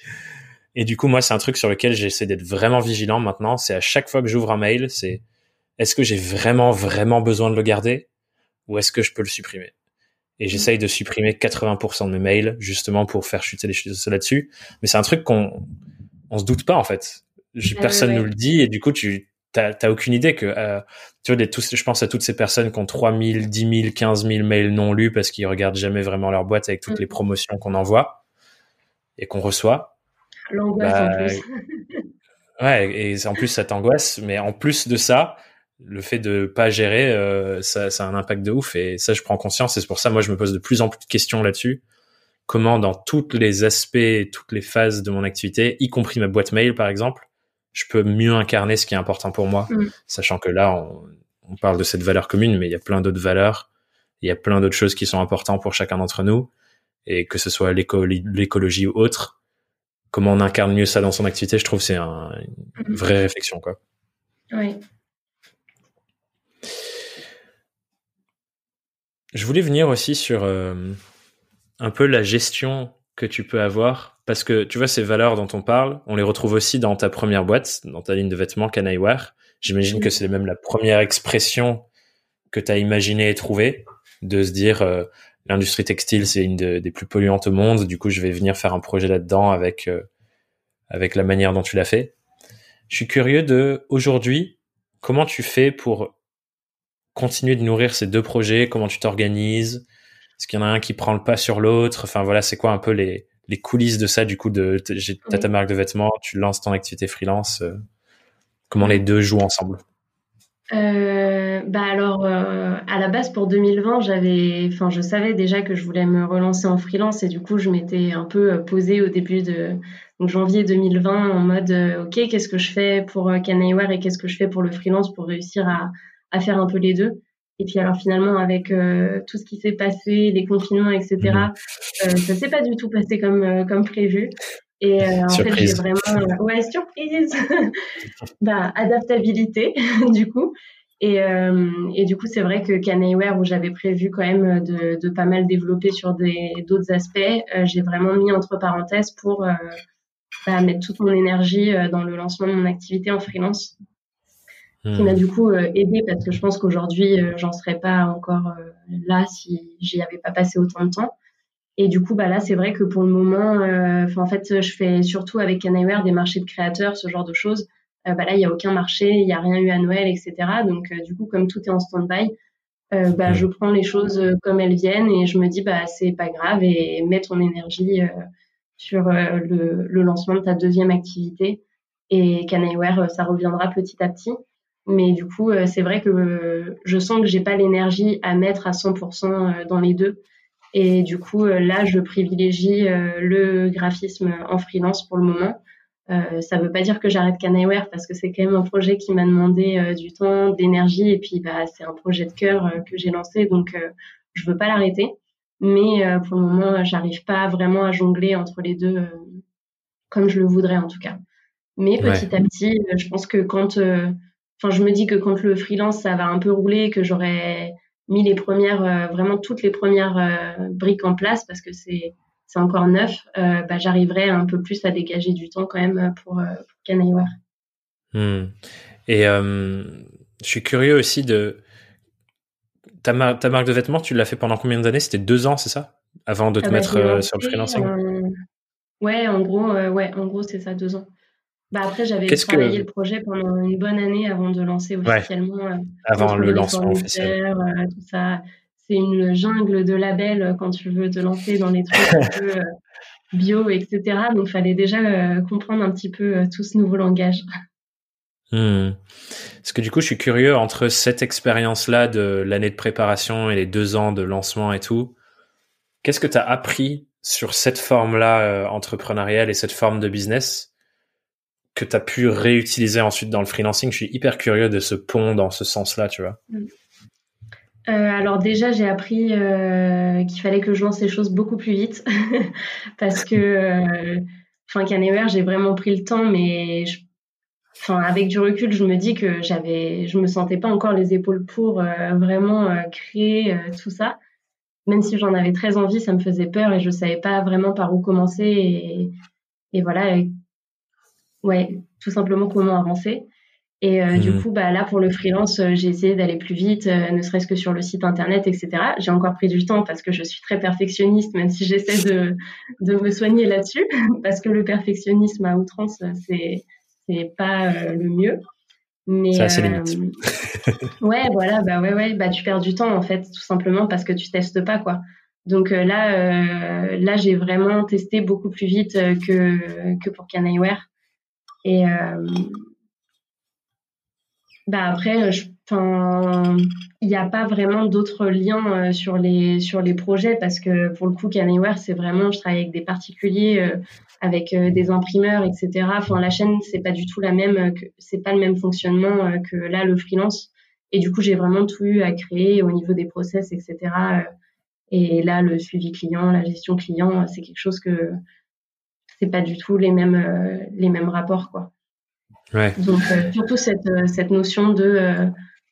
Et du coup, moi, c'est un truc sur lequel j'essaie d'être vraiment vigilant maintenant. C'est à chaque fois que j'ouvre un mail, c'est est-ce que j'ai vraiment, vraiment besoin de le garder ou est-ce que je peux le supprimer? Et j'essaye de supprimer 80% de mes mails justement pour faire chuter les choses là-dessus. Mais c'est un truc qu'on on se doute pas en fait. personne nous le dit et du coup, tu t'as aucune idée que euh, tu vois tous, je pense à toutes ces personnes qui ont 3000, 10 000, 15 000 mails non lus parce qu'ils regardent jamais vraiment leur boîte avec toutes les promotions qu'on envoie et qu'on reçoit. L'angoisse en bah, plus. ouais, et en plus ça t'angoisse, mais en plus de ça, le fait de pas gérer, euh, ça, ça a un impact de ouf et ça je prends conscience et c'est pour ça moi je me pose de plus en plus de questions là-dessus. Comment dans tous les aspects, toutes les phases de mon activité, y compris ma boîte mail par exemple, je peux mieux incarner ce qui est important pour moi, mm. sachant que là, on, on, parle de cette valeur commune, mais il y a plein d'autres valeurs, il y a plein d'autres choses qui sont importantes pour chacun d'entre nous, et que ce soit l'écologie ou autre, comment on incarne mieux ça dans son activité, je trouve c'est un, une mm. vraie réflexion, quoi. Oui. Je voulais venir aussi sur euh, un peu la gestion que tu peux avoir parce que tu vois ces valeurs dont on parle, on les retrouve aussi dans ta première boîte, dans ta ligne de vêtements Canaiwear. J'imagine que c'est même la première expression que tu as imaginé et trouvé de se dire euh, l'industrie textile c'est une des plus polluantes au monde, du coup je vais venir faire un projet là-dedans avec euh, avec la manière dont tu l'as fait. Je suis curieux de aujourd'hui comment tu fais pour continuer de nourrir ces deux projets, comment tu t'organises, est-ce qu'il y en a un qui prend le pas sur l'autre, enfin voilà, c'est quoi un peu les les coulisses de ça, du coup, de t'as ta marque de vêtements, tu lances ton activité freelance, euh, comment les deux jouent ensemble? Euh, bah alors, euh, à la base pour 2020, j'avais, enfin, je savais déjà que je voulais me relancer en freelance et du coup, je m'étais un peu posée au début de donc, janvier 2020 en mode, ok, qu'est-ce que je fais pour Canaiware et qu'est-ce que je fais pour le freelance pour réussir à, à faire un peu les deux. Et puis alors finalement, avec euh, tout ce qui s'est passé, les confinements, etc., mmh. euh, ça s'est pas du tout passé comme euh, comme prévu. Et en fait, j'ai vraiment ouais surprise, bah adaptabilité du coup. Et, et du coup, c'est vrai que Canaiware, où j'avais prévu quand même de, de pas mal développer sur d'autres aspects, j'ai vraiment mis entre parenthèses pour bah, mettre toute mon énergie dans le lancement de mon activité en freelance qui m'a hmm. du coup euh, aidé parce que je pense qu'aujourd'hui euh, j'en serais pas encore euh, là si j'y avais pas passé autant de temps. Et du coup bah là c'est vrai que pour le moment, en fait je fais surtout avec Canaiware des marchés de créateurs, ce genre de choses. bah là il y a aucun marché, il y a rien eu à Noël, etc. Donc du coup comme tout est en stand-by, bah je prends les choses comme elles viennent et je me dis bah c'est pas grave et mets ton énergie sur le, le, lancement de ta deuxième activité et Canaiware ça reviendra petit à petit. Mais du coup, euh, c'est vrai que je sens que j'ai pas l'énergie à mettre à 100% euh, dans les deux. Et du coup, euh, là, je privilégie le graphisme en freelance pour le moment. Euh, ça veut pas dire que j'arrête Canaiware parce que c'est quand même un projet qui m'a demandé du temps, d'énergie et puis bah c'est un projet de cœur que j'ai lancé donc je veux pas l'arrêter. Mais pour le moment, j'arrive pas vraiment à jongler entre les deux comme je le voudrais en tout cas. Mais petit à petit, je pense que quand Enfin, je me dis que quand le freelance, ça va un peu rouler, que j'aurais mis les premières, euh, vraiment toutes les premières euh, briques en place parce que c'est c'est encore neuf, euh, bah, j'arriverai un peu plus à dégager du temps quand même pour, pour hmm. Et je suis curieux aussi de ta, ta marque de vêtements, tu l'as fait pendant combien d'années? C'était deux ans, c'est ça? Avant de te ah bah, mettre sur le freelancing Ouais, en gros, ouais, en gros, c'est ça, deux ans. Bah après, j'avais travaillé le projet pendant une bonne année avant de lancer officiellement. Euh, avant le lancement officiel. Euh, tout ça. C'est une jungle de labels quand tu veux te lancer dans les trucs un peu, bio, etc. Donc, il fallait déjà comprendre un petit peu tout ce nouveau langage. Hmm. Parce que du coup, je suis curieux entre cette expérience-là de l'année de préparation et les deux ans de lancement et tout. Qu'est-ce que tu as appris sur cette forme-là entrepreneuriale et cette forme de business? Que tu as pu réutiliser ensuite dans le freelancing Je suis hyper curieux de ce pont dans ce sens-là, tu vois. Mm. Euh, alors déjà, j'ai appris euh, qu'il fallait que je lance les choses beaucoup plus vite parce que, euh, enfin, euh, j'ai vraiment pris le temps, mais enfin, avec du recul, je me dis que j'avais, je me sentais pas encore les épaules pour vraiment créer tout ça. Même si j'en avais très envie, ça me faisait peur et je savais pas vraiment par où commencer et voilà, ouais, tout simplement comment avancer. Et euh, du mmh. coup, bah, là, pour le freelance, euh, j'ai essayé d'aller plus vite, euh, ne serait-ce que sur le site internet, etc. J'ai encore pris du temps parce que je suis très perfectionniste, même si j'essaie de, de me soigner là-dessus, parce que le perfectionnisme à outrance, c'est c'est pas le mieux. Mais c'est assez limite. ouais, voilà, bah ouais, ouais, bah tu perds du temps en fait, tout simplement parce que tu testes pas quoi. Donc là, là, j'ai vraiment testé beaucoup plus vite que que pour Canaiware. Et euh, bah après, il n'y a pas vraiment d'autres liens euh, sur les sur les projets parce que pour le coup, Canyware, c'est vraiment, je travaille avec des particuliers, euh, avec des imprimeurs, etc. Enfin, la chaîne, c'est pas du tout la même, c'est pas le même fonctionnement que là le freelance. Et du coup, j'ai vraiment tout eu à créer au niveau des process, etc. Et là, le suivi client, la gestion client, c'est quelque chose que c'est pas du tout les mêmes euh, les mêmes rapports quoi. Ouais. Donc euh, surtout cette euh, cette notion de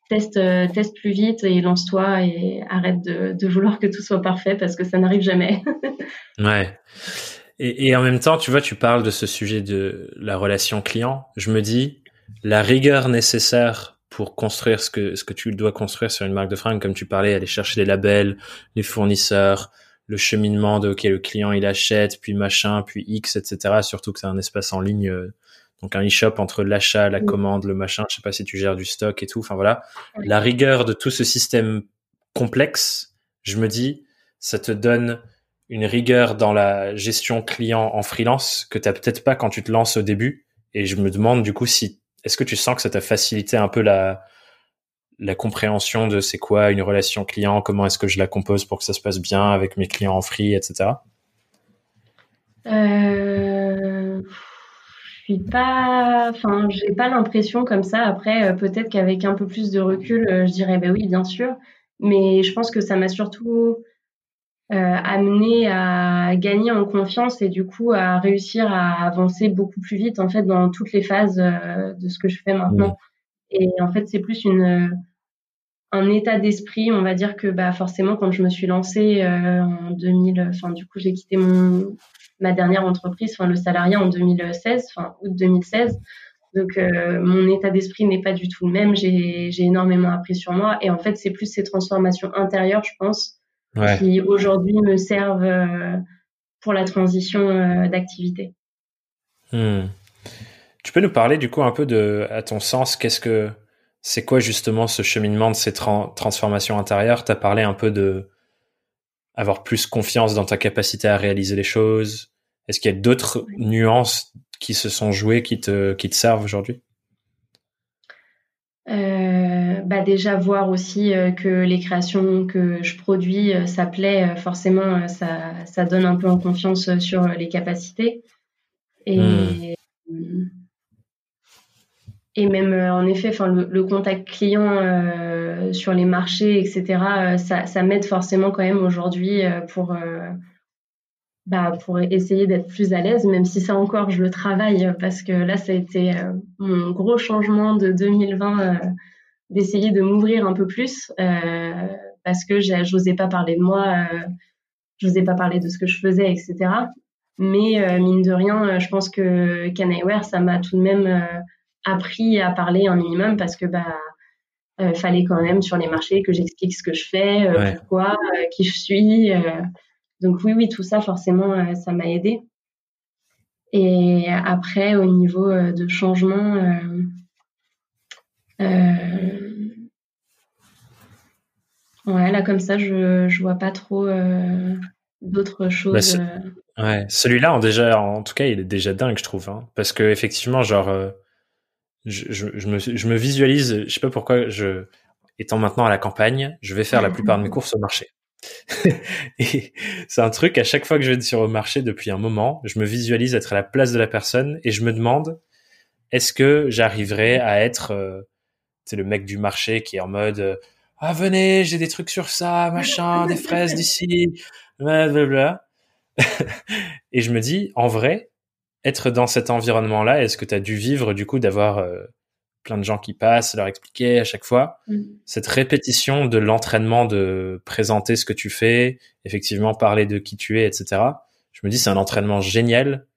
teste teste plus vite et lance-toi et arrête de, de vouloir que tout soit parfait parce que ça n'arrive jamais. ouais. Et, et, en même temps, tu vois, tu parles de ce sujet de la relation client. Je me dis, la rigueur nécessaire pour construire ce que ce que tu dois construire sur une marque de fringues, comme tu parlais, aller chercher les labels, les fournisseurs, le cheminement de ok le client il achète puis machin puis x etc surtout que c'est un espace en ligne euh, donc un e-shop entre l'achat la commande le machin. Je sais pas si tu gères du stock et tout. Enfin voilà. La rigueur de tout ce système complexe je me dis ça te donne une rigueur dans la gestion client en freelance que t'as peut-être pas quand tu te lances au début. Et je me demande du coup si est-ce que tu sens que ça t'a facilité un peu la la compréhension de c'est quoi une relation client, comment est-ce que je la compose pour que ça se passe bien avec mes clients en free, etc. Euh, je suis pas, enfin, j'ai pas l'impression comme ça. Après, euh, peut-être qu'avec un peu plus de recul, euh, je dirais ben oui, bien sûr. Mais je pense que ça m'a surtout euh, amené à gagner en confiance et du coup à réussir à avancer beaucoup plus vite en fait dans toutes les phases de ce que je fais maintenant. Et en fait, c'est plus une un état d'esprit, on va dire que bah forcément quand je me suis lancée euh, en 2000, enfin du coup j'ai quitté mon ma dernière entreprise, enfin le salariat en 2016, enfin août 2016. Donc euh, mon état d'esprit n'est pas du tout le même. J'ai j'ai énormément appris sur moi et en fait c'est plus ces transformations intérieures, je pense, qui aujourd'hui me servent euh, pour la transition d'activité. Hmm. Tu peux nous parler du coup un peu de, à ton sens, qu'est-ce que c'est quoi justement ce cheminement de ces transformations intérieures? Tu as parlé un peu de avoir plus confiance dans ta capacité à réaliser les choses. Est-ce qu'il y a d'autres nuances qui se sont jouées qui te, qui te servent aujourd'hui? Euh, bah déjà voir aussi euh, que les créations que je produis, euh, ça plaît, forcément, ça, ça donne un peu en confiance sur les capacités. Et, hmm. Et même euh, en effet, enfin le, contact client euh, sur les marchés, etc. Euh, ça, ça m'aide forcément quand même aujourd'hui pour bah, pour essayer d'être plus à l'aise, même si ça encore je le travaille parce que là ça a été mon gros changement de 2020 d'essayer de m'ouvrir un peu plus parce que j'osais pas parler de moi, j'osais pas parler de ce que je faisais, etc. Mais mine de rien, je pense que Canaware ça m'a tout de même appris à parler un minimum parce que bah euh, fallait quand même sur les marchés que j'explique ce que je fais, euh, pourquoi, euh, qui je suis. donc oui, oui, tout ça forcément, ça m'a aidé. Et après, au niveau de changement, ouais, là comme ça, je je vois pas trop d'autres choses. Bah, ouais, celui-là, en déjà, en tout cas, il est déjà dingue, je trouve, hein, parce que effectivement, genre, je, je, me, je me visualise, je sais pas pourquoi, je, étant maintenant à la campagne, je vais faire la plupart de mes courses au marché. et c'est un truc, à chaque fois que je vais sur le marché depuis un moment, je me visualise être à la place de la personne et je me demande, est-ce que j'arriverai à être euh, le mec du marché qui est en mode euh, ah venez j'ai des trucs sur ça machin des fraises d'ici blablabla et je me dis en vrai être dans cet environnement là est-ce que tu as dû vivre du coup d'avoir euh, plein de gens qui passent, leur expliquer à chaque fois. Mm. Cette répétition de l'entraînement de présenter ce que tu fais, effectivement parler de qui tu es, etc. Je me dis c'est un entraînement génial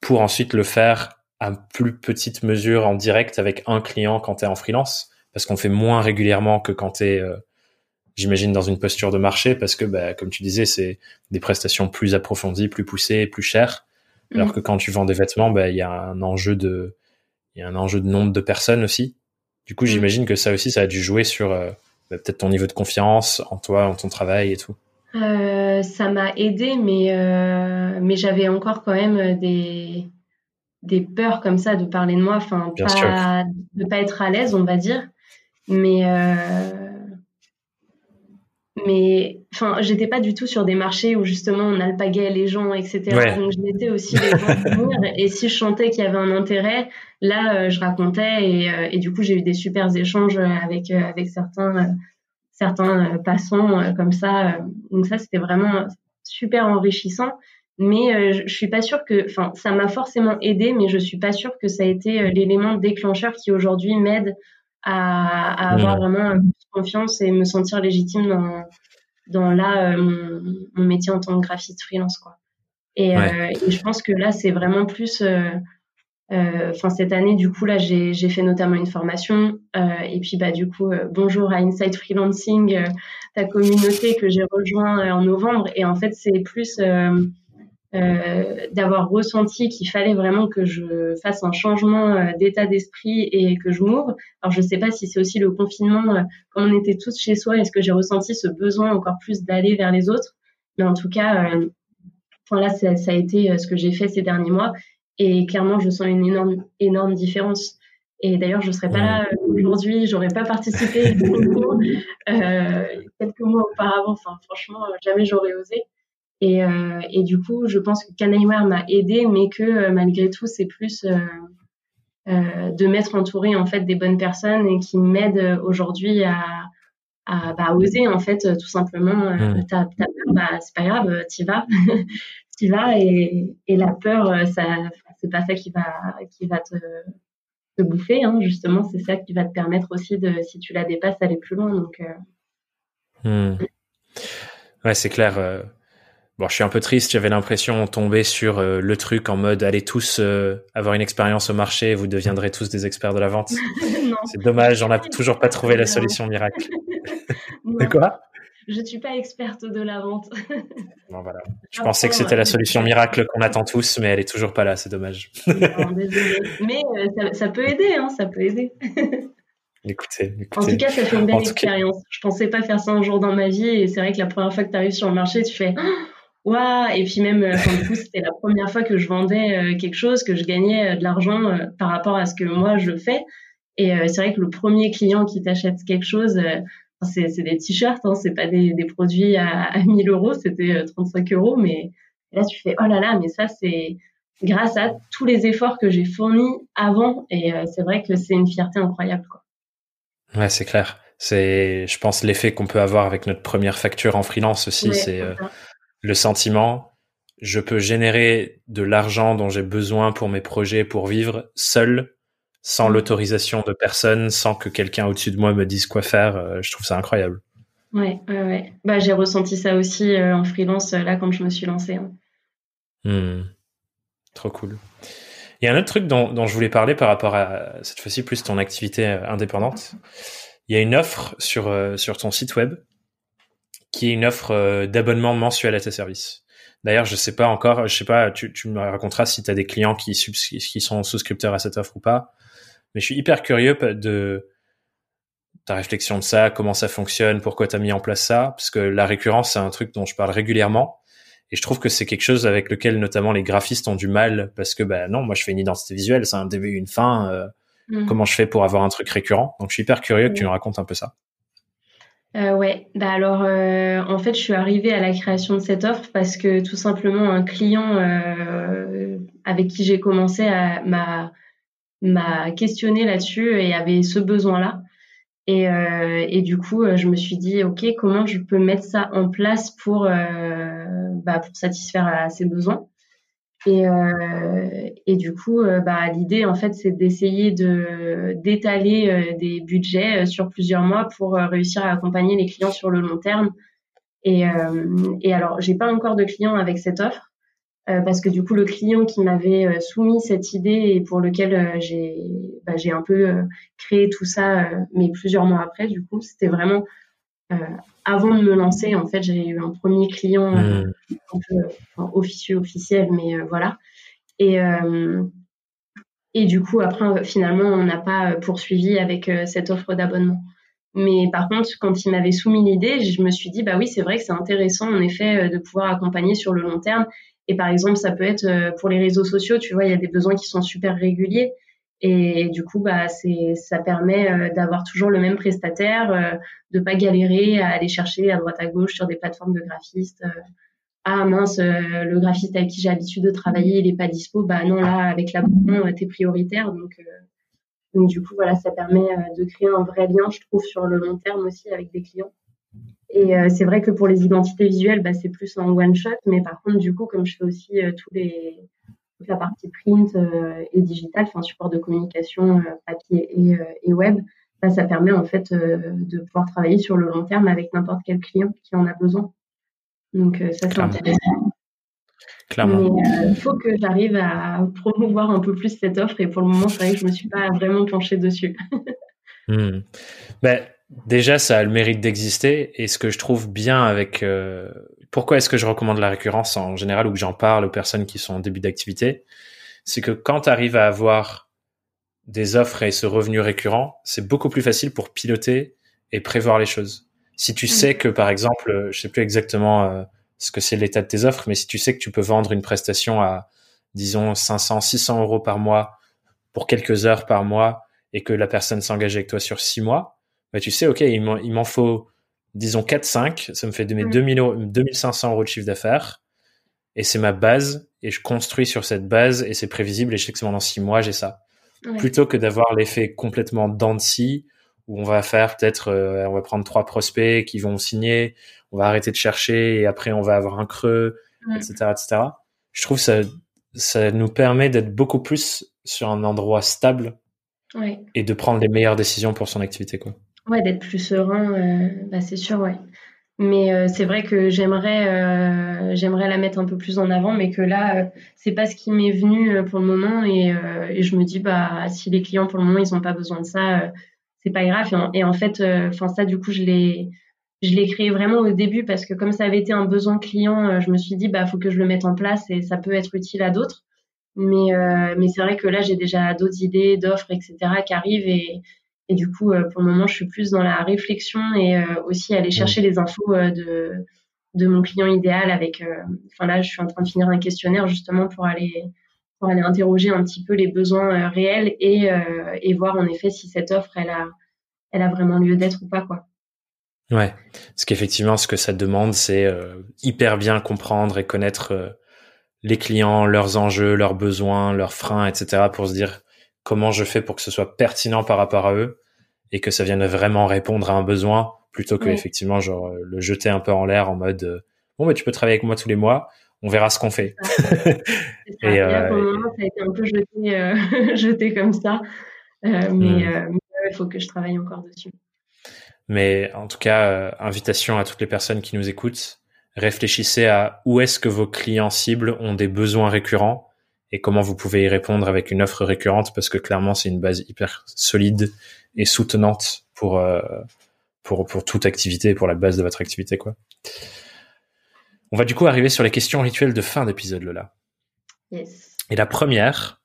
pour ensuite le faire à plus petite mesure en direct avec un client quand tu es en freelance, parce qu'on fait moins régulièrement que quand tu es, euh, j'imagine, dans une posture de marché, parce que, bah, comme tu disais, c'est des prestations plus approfondies, plus poussées, plus chères. Alors mm. que quand tu vends des vêtements, bah, il y a un enjeu de il y a un enjeu de nombre de personnes aussi. Du coup, mm. j'imagine que ça aussi, ça a dû jouer sur euh, bah, peut-être ton niveau de confiance en toi, en ton travail et tout. Euh, ça m'a aidé, mais, euh, mais j'avais encore quand même des, des peurs comme ça de parler de moi, enfin, pas, de pas être à l'aise, on va dire. Mais, mais enfin j'étais pas du tout sur des marchés où justement on alpaguait les gens etc donc je mettais aussi les gens et si je chantais qu'il y avait un intérêt là euh, je racontais et, euh, et du coup j'ai eu des super échanges avec euh, avec certains certains passants comme ça donc ça c'était vraiment super enrichissant. Mais je, suis pas sûre que enfin ça m'a forcément aidé mais je suis pas sûre que ça a été l'élément déclencheur qui aujourd'hui m'aide à, avoir vraiment confiance et me sentir légitime dans, dans là, euh, mon, métier en tant que graphiste freelance. Quoi. Et, euh, je pense que là, c'est vraiment plus. Euh, enfin cette année du coup là j'ai fait notamment une formation et puis bah du coup bonjour à Inside Freelancing ta communauté que j'ai rejoint en novembre et en fait c'est plus euh, d'avoir ressenti qu'il fallait vraiment que je fasse un changement euh, d'état d'esprit et que je m'ouvre. Alors je ne sais pas si c'est aussi le confinement, euh, quand on était tous chez soi, est-ce que j'ai ressenti ce besoin encore plus d'aller vers les autres? Mais en tout cas, enfin là, ça, ça, a été ce que j'ai fait ces derniers mois et clairement, je sens une énorme, énorme différence. Et d'ailleurs, je ne serais pas là aujourd'hui, j'aurais pas participé euh, quelques mois auparavant. Enfin, franchement, jamais j'aurais osé. Et, euh, et du coup, je pense que Canayware m'a aidé, mais que euh, malgré tout, c'est plus euh, de m'être entouré en fait des bonnes personnes et qui m'aident aujourd'hui à, à bah, oser en fait tout simplement. T'as, peur, bah, c'est pas grave, t'y vas, t'y vas et, et la peur, ça, c'est pas ça qui va qui va te te bouffer, hein, justement, c'est ça qui va te permettre aussi de, si tu la dépasses, d'aller plus loin. Donc, mmh. ouais, c'est clair. Bon, je suis un peu triste. J'avais l'impression de tomber sur euh, le truc en mode allez tous euh, avoir une expérience au marché, vous deviendrez tous des experts de la vente. C'est dommage, on n'a toujours pas trouvé la solution miracle. de quoi? Je ne suis pas experte de la vente. bon, voilà. Je pensais que c'était la solution miracle qu'on attend tous, mais elle est toujours pas là. C'est dommage. mais euh, ça, peut aider, hein, ça peut aider. Écoutez, En tout cas, ça fait une belle expérience. Je pensais pas faire ça un jour dans ma vie, et c'est vrai que la première fois que tu arrives sur le marché, tu fais Waouh Et puis même, euh, du coup, c'était la première fois que je vendais euh, quelque chose, que je gagnais euh, de l'argent par rapport à ce que moi je fais. Et c'est vrai que le premier client qui t'achète quelque chose, c'est des t-shirts, hein, c'est pas des, des, produits à, à 1000 euros, c'était 35 euros. Mais là, tu fais oh là là, mais ça c'est grâce à tous les efforts que j'ai fournis avant. Et c'est vrai que c'est une fierté incroyable. Quoi. Ouais, c'est clair. C'est, je pense, l'effet qu'on peut avoir avec notre première facture en freelance aussi. c'est le sentiment, je peux générer de l'argent dont j'ai besoin pour mes projets, pour vivre seul, sans mmh. l'autorisation de personne, sans que quelqu'un au-dessus de moi me dise quoi faire. Euh, je trouve ça incroyable. Ouais, ouais, ouais. Bah, j'ai ressenti ça aussi euh, en freelance, euh, là, quand je me suis lancée. Hein. Mmh. Trop cool. Il y a un autre truc dont, dont, je voulais parler par rapport à cette fois-ci plus ton activité indépendante. Il y a une offre sur, sur ton site web qui est une offre euh, d'abonnement mensuel à tes services. D'ailleurs, je sais pas encore, je sais pas, tu, tu me raconteras si tu as des clients qui, qui sont souscripteurs à cette offre ou pas. Mais je suis hyper curieux de ta réflexion de ça, comment ça fonctionne, pourquoi tu as mis en place ça, parce que la récurrence, c'est un truc dont je parle régulièrement. Et je trouve que c'est quelque chose avec lequel notamment les graphistes ont du mal parce que bah non, moi je fais une identité visuelle, c'est un début, une fin. Euh, mm. Comment je fais pour avoir un truc récurrent? Donc je suis hyper curieux que tu nous racontes un peu ça. Euh, ouais, bah alors euh, en fait je suis arrivée à la création de cette offre parce que tout simplement un client euh, avec qui j'ai commencé m'a m'a questionné là-dessus et avait ce besoin-là. Et, euh, et, du coup, euh, je me suis dit, OK, comment je peux mettre ça en place pour, euh, bah, pour satisfaire à ses besoins et, euh, et du coup, euh, bah, l'idée, en fait, c'est d'essayer de d'étaler des budgets sur plusieurs mois pour réussir à accompagner les clients sur le long terme. Et, et alors, j'ai pas encore de clients avec cette offre, euh, parce que du coup le client qui m'avait euh, soumis cette idée et pour lequel euh, j'ai bah, j'ai un peu créé tout ça mais plusieurs mois après du coup c'était vraiment avant de me lancer en fait j'ai eu un premier client mmh. un peu officieux officiel mais voilà et et du coup après finalement on n'a pas poursuivi avec cette offre d'abonnement mais par contre, quand il m'avait soumis l'idée, je me suis dit, bah oui, c'est vrai que c'est intéressant, en effet, de pouvoir accompagner sur le long terme et par exemple, ça peut être euh, pour les réseaux sociaux, tu vois, il y a des besoins qui sont super réguliers. Et du coup, bah, c'est, ça permet euh, d'avoir toujours le même prestataire, euh, de pas galérer à aller chercher à droite à gauche sur des plateformes de graphistes. ah mince, le graphiste avec qui j'ai l'habitude de travailler, il est pas dispo. Bah non, là, avec l'abonnement, t'es prioritaire. Donc, donc du coup, voilà, ça permet de créer un vrai lien, je trouve, sur le long terme aussi avec des clients. Et euh, c'est vrai que pour les identités visuelles, bah, c'est plus en one shot, mais par contre, du coup, comme je fais aussi euh, tous les, toute la partie print euh, et digital, enfin support de communication papier et, et web, bah, ça permet en fait de pouvoir travailler sur le long terme avec n'importe quel client qui en a besoin. Donc ça, c'est intéressant. Clairement. Il faut que j'arrive à promouvoir un peu plus cette offre et pour le moment, c'est vrai que je me suis pas vraiment penchée dessus. hmm. ben, déjà, ça a le mérite d'exister. Et ce que je trouve bien avec... Euh, pourquoi est-ce que je recommande la récurrence en général ou que j'en parle aux personnes qui sont en début d'activité C'est que quand tu arrives à avoir des offres et ce revenu récurrent, c'est beaucoup plus facile pour piloter et prévoir les choses. Si tu sais que, par exemple, je sais plus exactement euh, ce que c'est l'état de tes offres, mais si tu sais que tu peux vendre une prestation à, disons, 500, 600 euros par mois pour quelques heures par mois et que la personne s'engage avec toi sur six mois, bah, tu sais, OK, il m'en faut, disons, 4-5, ça me fait de mes 2500 euros de chiffre d'affaires, et c'est ma base, et je construis sur cette base, et c'est prévisible, et je sais que c'est pendant 6 mois, j'ai ça. Plutôt que d'avoir l'effet complètement dent où on va faire peut-être, euh, on va prendre trois prospects qui vont signer, on va arrêter de chercher, et après on va avoir un creux, etc., etc. Je trouve ça, ça nous permet d'être beaucoup plus sur un endroit stable et de prendre les meilleures décisions pour son activité, quoi. Ouais, d'être plus serein, euh, bah, c'est sûr, ouais. Mais euh, c'est vrai que j'aimerais euh, j'aimerais la mettre un peu plus en avant, mais que là, c'est pas ce qui m'est venu pour le moment. Et, et, je me dis, bah, si les clients, pour le moment, ils ont pas besoin de ça, c'est pas grave. Et en, fait, enfin ça, du coup, je l'ai je l'ai créé vraiment au début parce que comme ça avait été un besoin client, je me suis dit, bah, faut que je le mette en place et ça peut être utile à d'autres. Mais, mais c'est vrai que là, j'ai déjà d'autres idées, d'offres, etc. qui arrivent et, et du coup, euh, pour le moment, je suis plus dans la réflexion et euh, aussi aller chercher les infos euh, de, de mon client idéal avec. Enfin là, je suis en train de finir un questionnaire justement pour aller pour aller interroger un petit peu les besoins réels et, et voir en effet si cette offre elle a elle a vraiment lieu d'être ou pas quoi. Ouais, parce qu'effectivement, ce que ça demande, c'est hyper bien comprendre et connaître les clients, leurs enjeux, leurs besoins, leurs freins, etc. pour se dire comment je fais pour que ce soit pertinent par rapport à eux et que ça vienne vraiment répondre à un besoin plutôt que effectivement genre euh, le jeter un peu en l'air en mode euh, bon mais tu peux travailler avec moi tous les mois on verra ce qu'on fait. Et, euh, pour le moment ça a été un peu jeté, jeté comme ça. Mais hmm. il faut que je travaille encore dessus. Mais en tout cas invitation à toutes les personnes qui nous écoutent réfléchissez à où est-ce que vos clients cibles ont des besoins récurrents et comment vous pouvez y répondre avec une offre récurrente parce que clairement c'est une base hyper solide et soutenante pour euh, pour pour toute activité pour la base de votre activité quoi. On va du coup arriver sur les questions rituelles de fin d'épisode Lola. Yes. Et la première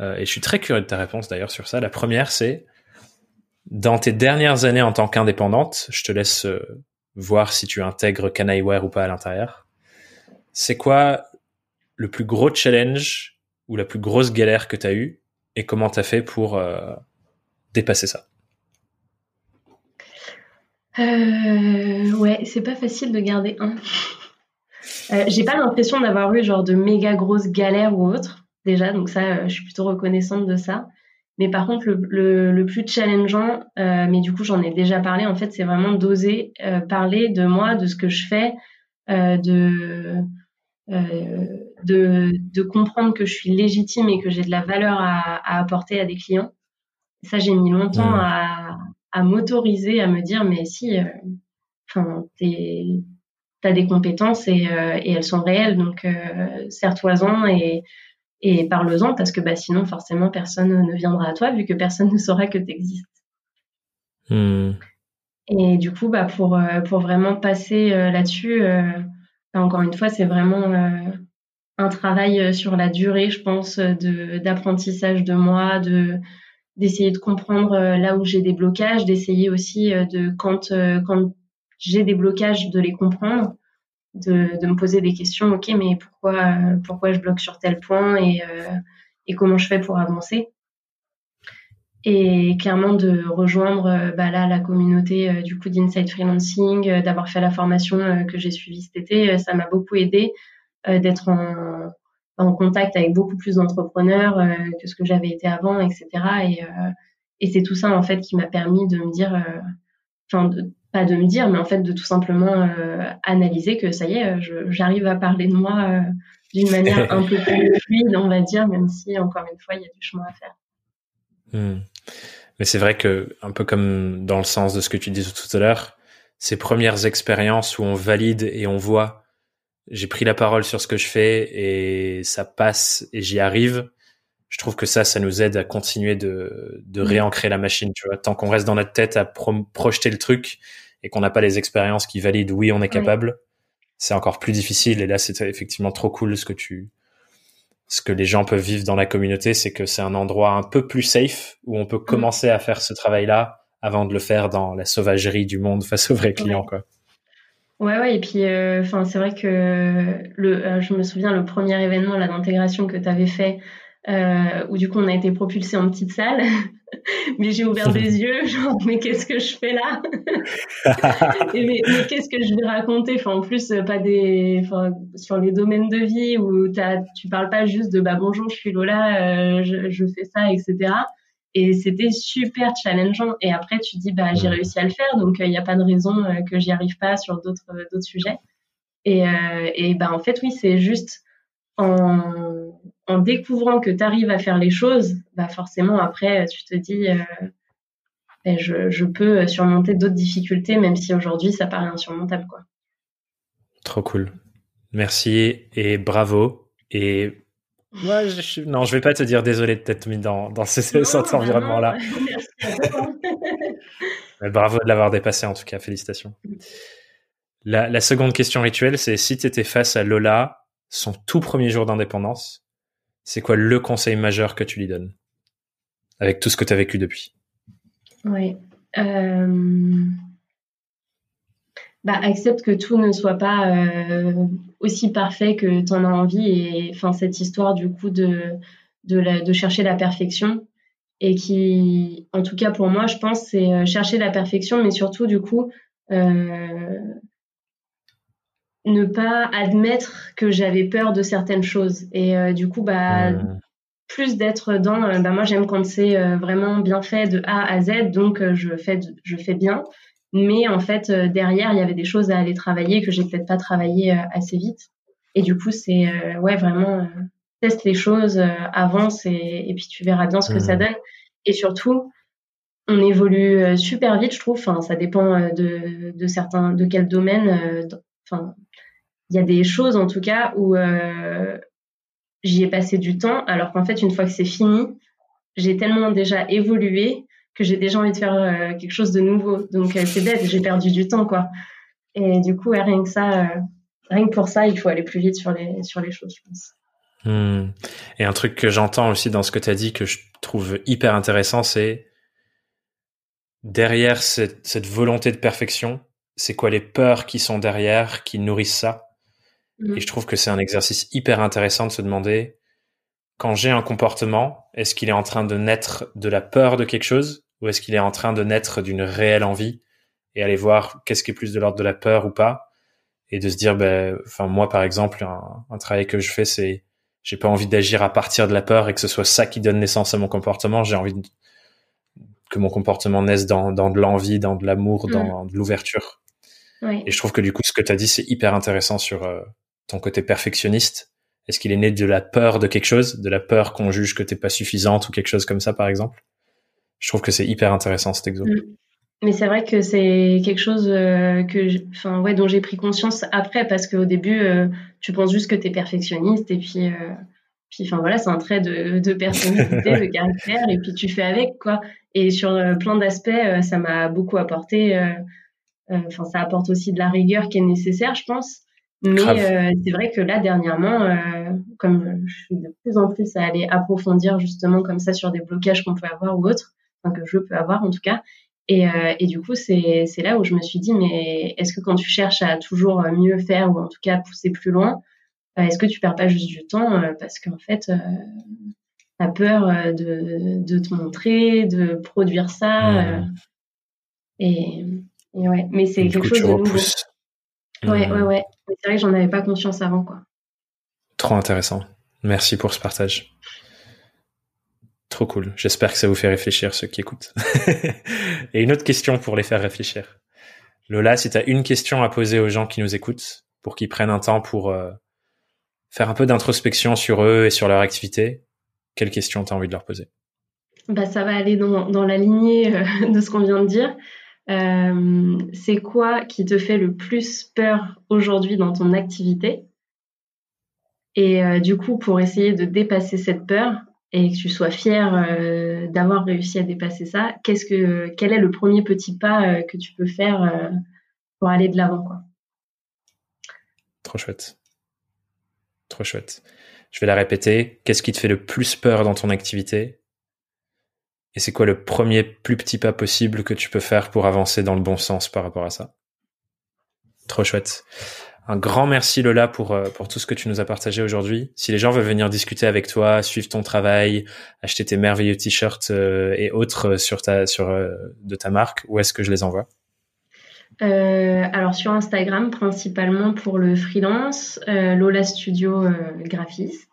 euh, et je suis très curieux de ta réponse d'ailleurs sur ça. La première c'est dans tes dernières années en tant qu'indépendante, je te laisse euh, voir si tu intègres Canaïware ou pas à l'intérieur c'est quoi le plus gros challenge ou la plus grosse galère que tu as eue et comment tu as fait pour euh, dépasser ça? Euh, Ouais, c'est pas facile de garder un. Euh, j'ai pas l'impression d'avoir eu genre de méga grosses galères ou autre déjà, donc ça, je suis plutôt reconnaissante de ça. Mais par contre, le, le, plus challengeant, mais du coup j'en ai déjà parlé, en fait, c'est vraiment d'oser parler de moi, de ce que je fais, de, de, de comprendre que je suis légitime et que j'ai de la valeur à, à, apporter à des clients. Ça, j'ai mis longtemps mmh. à, à m'autoriser, à me dire, mais si, enfin, t'es tu as des compétences et, et, elles sont réelles, donc euh, serre-toi-en et, et parle-en parce que bah, sinon forcément personne ne viendra à toi vu que personne ne saura que tu existes. Hmm. Et du coup, bah, pour, euh, pour vraiment passer euh, là-dessus, euh, bah, encore une fois, c'est vraiment un travail sur la durée, je pense, de, d'apprentissage de moi, de, d'essayer de comprendre là où j'ai des blocages, d'essayer aussi de quand, quand j'ai des blocages de les comprendre de, de, me poser des questions. Ok, mais pourquoi, pourquoi je bloque sur tel point et, euh, et comment je fais pour avancer? Et clairement de rejoindre euh, bah là la communauté euh, du coup d'Inside Freelancing, d'avoir fait la formation que j'ai suivie cet été, ça m'a beaucoup aidé d'être en, en contact avec beaucoup plus d'entrepreneurs que ce que j'avais été avant, etc. Et, et c'est tout ça en fait qui m'a permis de me dire, enfin pas de me dire, mais en fait de tout simplement euh, analyser que ça y est, j'arrive à parler de moi euh, d'une manière un peu plus fluide, on va dire, même si encore une fois il y a du chemin à faire. Hmm. Mais c'est vrai que un peu comme dans le sens de ce que tu disais tout à l'heure, ces premières expériences où on valide et on voit, j'ai pris la parole sur ce que je fais et ça passe et j'y arrive. Je trouve que ça, ça nous aide à continuer de, de réancrer la machine, tu vois. Tant qu'on reste dans notre tête à projeter le truc et qu'on n'a pas les expériences qui valident oui on est capable, c'est encore plus difficile. Et là, c'est effectivement trop cool ce que tu, ce que les gens peuvent vivre dans la communauté, c'est que c'est un endroit un peu plus safe où on peut mm. commencer à faire ce travail-là avant de le faire dans la sauvagerie du monde face aux vrais clients, quoi. Ouais, ouais, et puis, euh, enfin, c'est vrai que le, euh, je me souviens le premier événement là d'intégration que tu avais fait, euh, où du coup on a été propulsé en petite salle. mais j'ai ouvert des yeux, genre, mais qu'est-ce que je fais là? Et mais, qu'est-ce que je vais raconter? Enfin, En plus, euh, pas des, sur les domaines de vie où as, tu parles pas juste de bah bonjour, je suis Lola, euh, je, je, fais ça, etc. Et c'était super challengeant. Et après, tu dis bah j'ai réussi à le faire, donc il n'y a pas de raison que j'y arrive pas sur d'autres d'autres sujets. Et, et bah en fait, oui, c'est juste en, en découvrant que tu arrives à faire les choses, bah forcément après tu te dis euh, ben, je, je, peux surmonter d'autres difficultés même si aujourd'hui ça paraît insurmontable quoi. Trop cool. Merci et bravo et moi je, non je vais pas te dire désolé de t'être mis dans, dans ce, cet environnement là. bravo de l'avoir dépassé en tout cas félicitations. La, la seconde question rituelle c'est si tu étais face à Lola son tout premier jour d'indépendance c'est quoi le conseil majeur que tu lui donnes? Avec tout ce que tu as vécu depuis Oui. Euh... Bah, accepte que tout ne soit pas euh, aussi parfait que tu en as envie et enfin cette histoire du coup de de, de, chercher la perfection et qui en tout cas pour moi je pense c'est euh, chercher la perfection mais surtout du coup euh, ne pas admettre que j'avais peur de certaines choses. Et euh, du coup, bah, plus d'être dans, bah, moi j'aime quand c'est vraiment bien fait de A à Z, donc je fais, je fais bien. Mais en fait, derrière, il y avait des choses à aller travailler que j'ai peut-être pas travaillé assez vite. Et du coup, c'est ouais vraiment teste les choses, avance et, et, puis tu verras bien ce que ça donne. Et surtout, on évolue super vite, je trouve. Enfin, ça dépend de, de certains, de quel domaine. Enfin, il y a des choses en tout cas où euh, j'y ai passé du temps, alors qu'en fait, une fois que c'est fini, j'ai tellement déjà évolué que j'ai déjà envie de faire euh, quelque chose de nouveau. Donc euh, c'est bête, j'ai perdu du temps, quoi. Et du coup, rien que ça, rien que pour ça, il faut aller plus vite sur les, sur les choses, je pense. Hmm. Et un truc que j'entends aussi dans ce que tu as dit que je trouve hyper intéressant, c'est derrière cette, cette volonté de perfection, c'est quoi les peurs qui sont derrière, qui nourrissent ça? Et je trouve que c'est un exercice hyper intéressant de se demander, quand j'ai un comportement, est-ce qu'il est en train de naître de la peur de quelque chose? Ou est-ce qu'il est en train de naître d'une réelle envie et aller voir qu'est-ce qui est plus de l'ordre de la peur ou pas et de se dire, ben, enfin moi par exemple, un, travail que je fais, c'est j'ai pas envie d'agir à partir de la peur et que ce soit ça qui donne naissance à mon comportement. J'ai envie que mon comportement naisse dans, dans de l'envie, dans de l'amour, dans mm. de l'ouverture. Et je trouve que du coup, ce que tu as dit, c'est hyper intéressant sur euh, ton côté perfectionniste. Est-ce qu'il est né de la peur de quelque chose, de la peur qu'on juge que t'es pas suffisante ou quelque chose comme ça, par exemple? Je trouve que c'est hyper intéressant cet exemple. Mm. Mais c'est vrai que c'est quelque chose euh, que, enfin ouais, dont j'ai pris conscience après parce qu'au début, euh, tu penses juste que tu es perfectionniste et puis, puis enfin voilà, c'est un trait de, de personnalité, de caractère et puis tu fais avec quoi. Et sur plein d'aspects, ça m'a beaucoup apporté. Enfin, ça apporte aussi de la rigueur qui est nécessaire, je pense. Mais euh, c'est vrai que là, dernièrement, euh, comme je suis de plus en plus à aller approfondir justement comme ça sur des blocages qu'on peut avoir ou autres, enfin que je peux avoir en tout cas, et, euh, et du coup, c'est là où je me suis dit, mais est-ce que quand tu cherches à toujours mieux faire ou en tout cas pousser plus loin, est-ce que tu perds pas juste du temps parce qu'en fait, tu as peur de, de, te montrer, de produire ça, et, et, ouais, mais c'est quelque chose de nouveau. Ouais, ouais, ouais. C'est vrai que j'en avais pas conscience avant, quoi. Trop intéressant. Merci pour ce partage. Trop cool. J'espère que ça vous fait réfléchir, ceux qui écoutent. Et une autre question pour les faire réfléchir. Lola, si tu as une question à poser aux gens qui nous écoutent, pour qu'ils prennent un temps pour euh, faire un peu d'introspection sur eux et sur leur activité, quelle question tu as envie de leur poser? Bah, Ça va aller dans, dans la lignée euh, de ce qu'on vient de dire. Euh, c'est quoi qui te fait le plus peur aujourd'hui dans ton activité? Et du coup, pour essayer de dépasser cette peur et que tu sois fier euh, d'avoir réussi à dépasser ça, qu'est-ce que, quel est le premier petit pas que tu peux faire pour aller de l'avant Trop chouette. Trop chouette. Je vais la répéter. Qu'est-ce qui te fait le plus peur dans ton activité? Et c'est quoi le premier plus petit pas possible que tu peux faire pour avancer dans le bon sens par rapport à ça? Trop chouette. Un grand merci Lola pour euh, pour tout ce que tu nous as partagé aujourd'hui. Si les gens veulent venir discuter avec toi, suivre ton travail, acheter tes merveilleux t-shirts euh, et autres euh, sur ta sur de ta marque, où est-ce que je les envoie? Alors sur Instagram principalement pour le freelance, Lola Studio graphiste.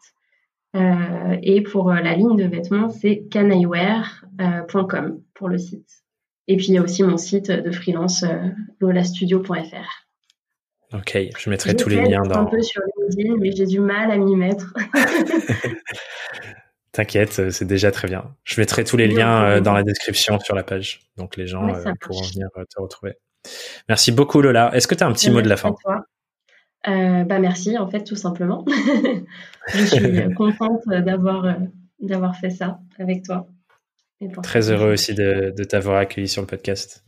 Euh, et pour euh, la ligne de vêtements, c'est canaillewear.com pour le site. Et puis il y a aussi mon site de freelance lolastudio.fr. Ok, je mettrai tous les liens dans. Un peu sur LinkedIn, mais j'ai du mal à m'y mettre. T'inquiète, c'est déjà très bien. Je mettrai tous les liens euh, dans la description sur la page, donc les gens pourront venir te retrouver. Merci beaucoup Lola. Est-ce que tu as un petit mot de la fin? euh, bah merci en fait tout simplement. je suis contente d'avoir euh, d'avoir fait ça avec toi. Très heureux aussi de, de t'avoir accueilli sur le podcast.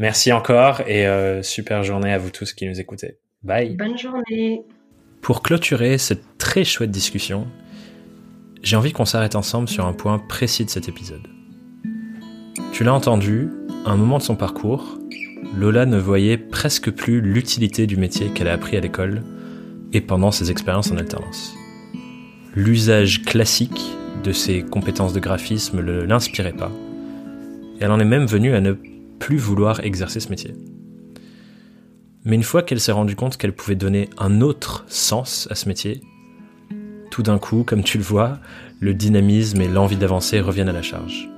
Merci encore et euh, super journée à vous tous qui nous écoutez. Bye. Bonne journée. Pour clôturer cette très chouette discussion, j'ai envie qu'on s'arrête ensemble sur un point précis de cet épisode. Tu l'as entendu, à un moment de son parcours, Lola ne voyait presque plus l'utilité du métier qu'elle a appris à l'école et pendant ses expériences en alternance. L'usage classique de ses compétences de graphisme ne l'inspirait pas, et elle en est même venue à ne plus vouloir exercer ce métier. Mais une fois qu'elle s'est rendue compte qu'elle pouvait donner un autre sens à ce métier, tout d'un coup, comme tu le vois, le dynamisme et l'envie d'avancer reviennent à la charge.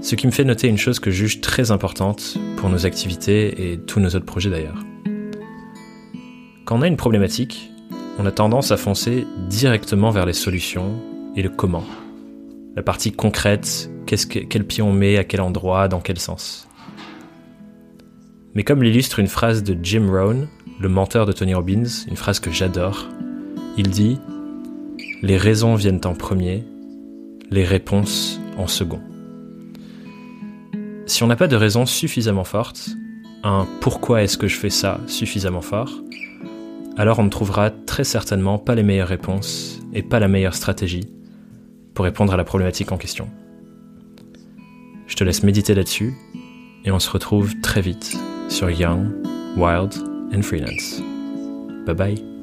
Ce qui me fait noter une chose que je juge très importante pour nos activités et tous nos autres projets d'ailleurs. Quand on a une problématique, on a tendance à foncer directement vers les solutions et le comment. La partie concrète, quel pied on met, à quel endroit, dans quel sens? Mais comme l'illustre une phrase de Jim Rohn, le menteur de Tony Robbins, une phrase que j'adore, il dit ⁇ Les raisons viennent en premier, les réponses en second ⁇ si on n'a pas de raison suffisamment forte, un pourquoi est-ce que je fais ça suffisamment fort, alors on ne trouvera très certainement pas les meilleures réponses et pas la meilleure stratégie pour répondre à la problématique en question. Je te laisse méditer là-dessus et on se retrouve très vite sur Young, Wild and Freelance. Bye bye.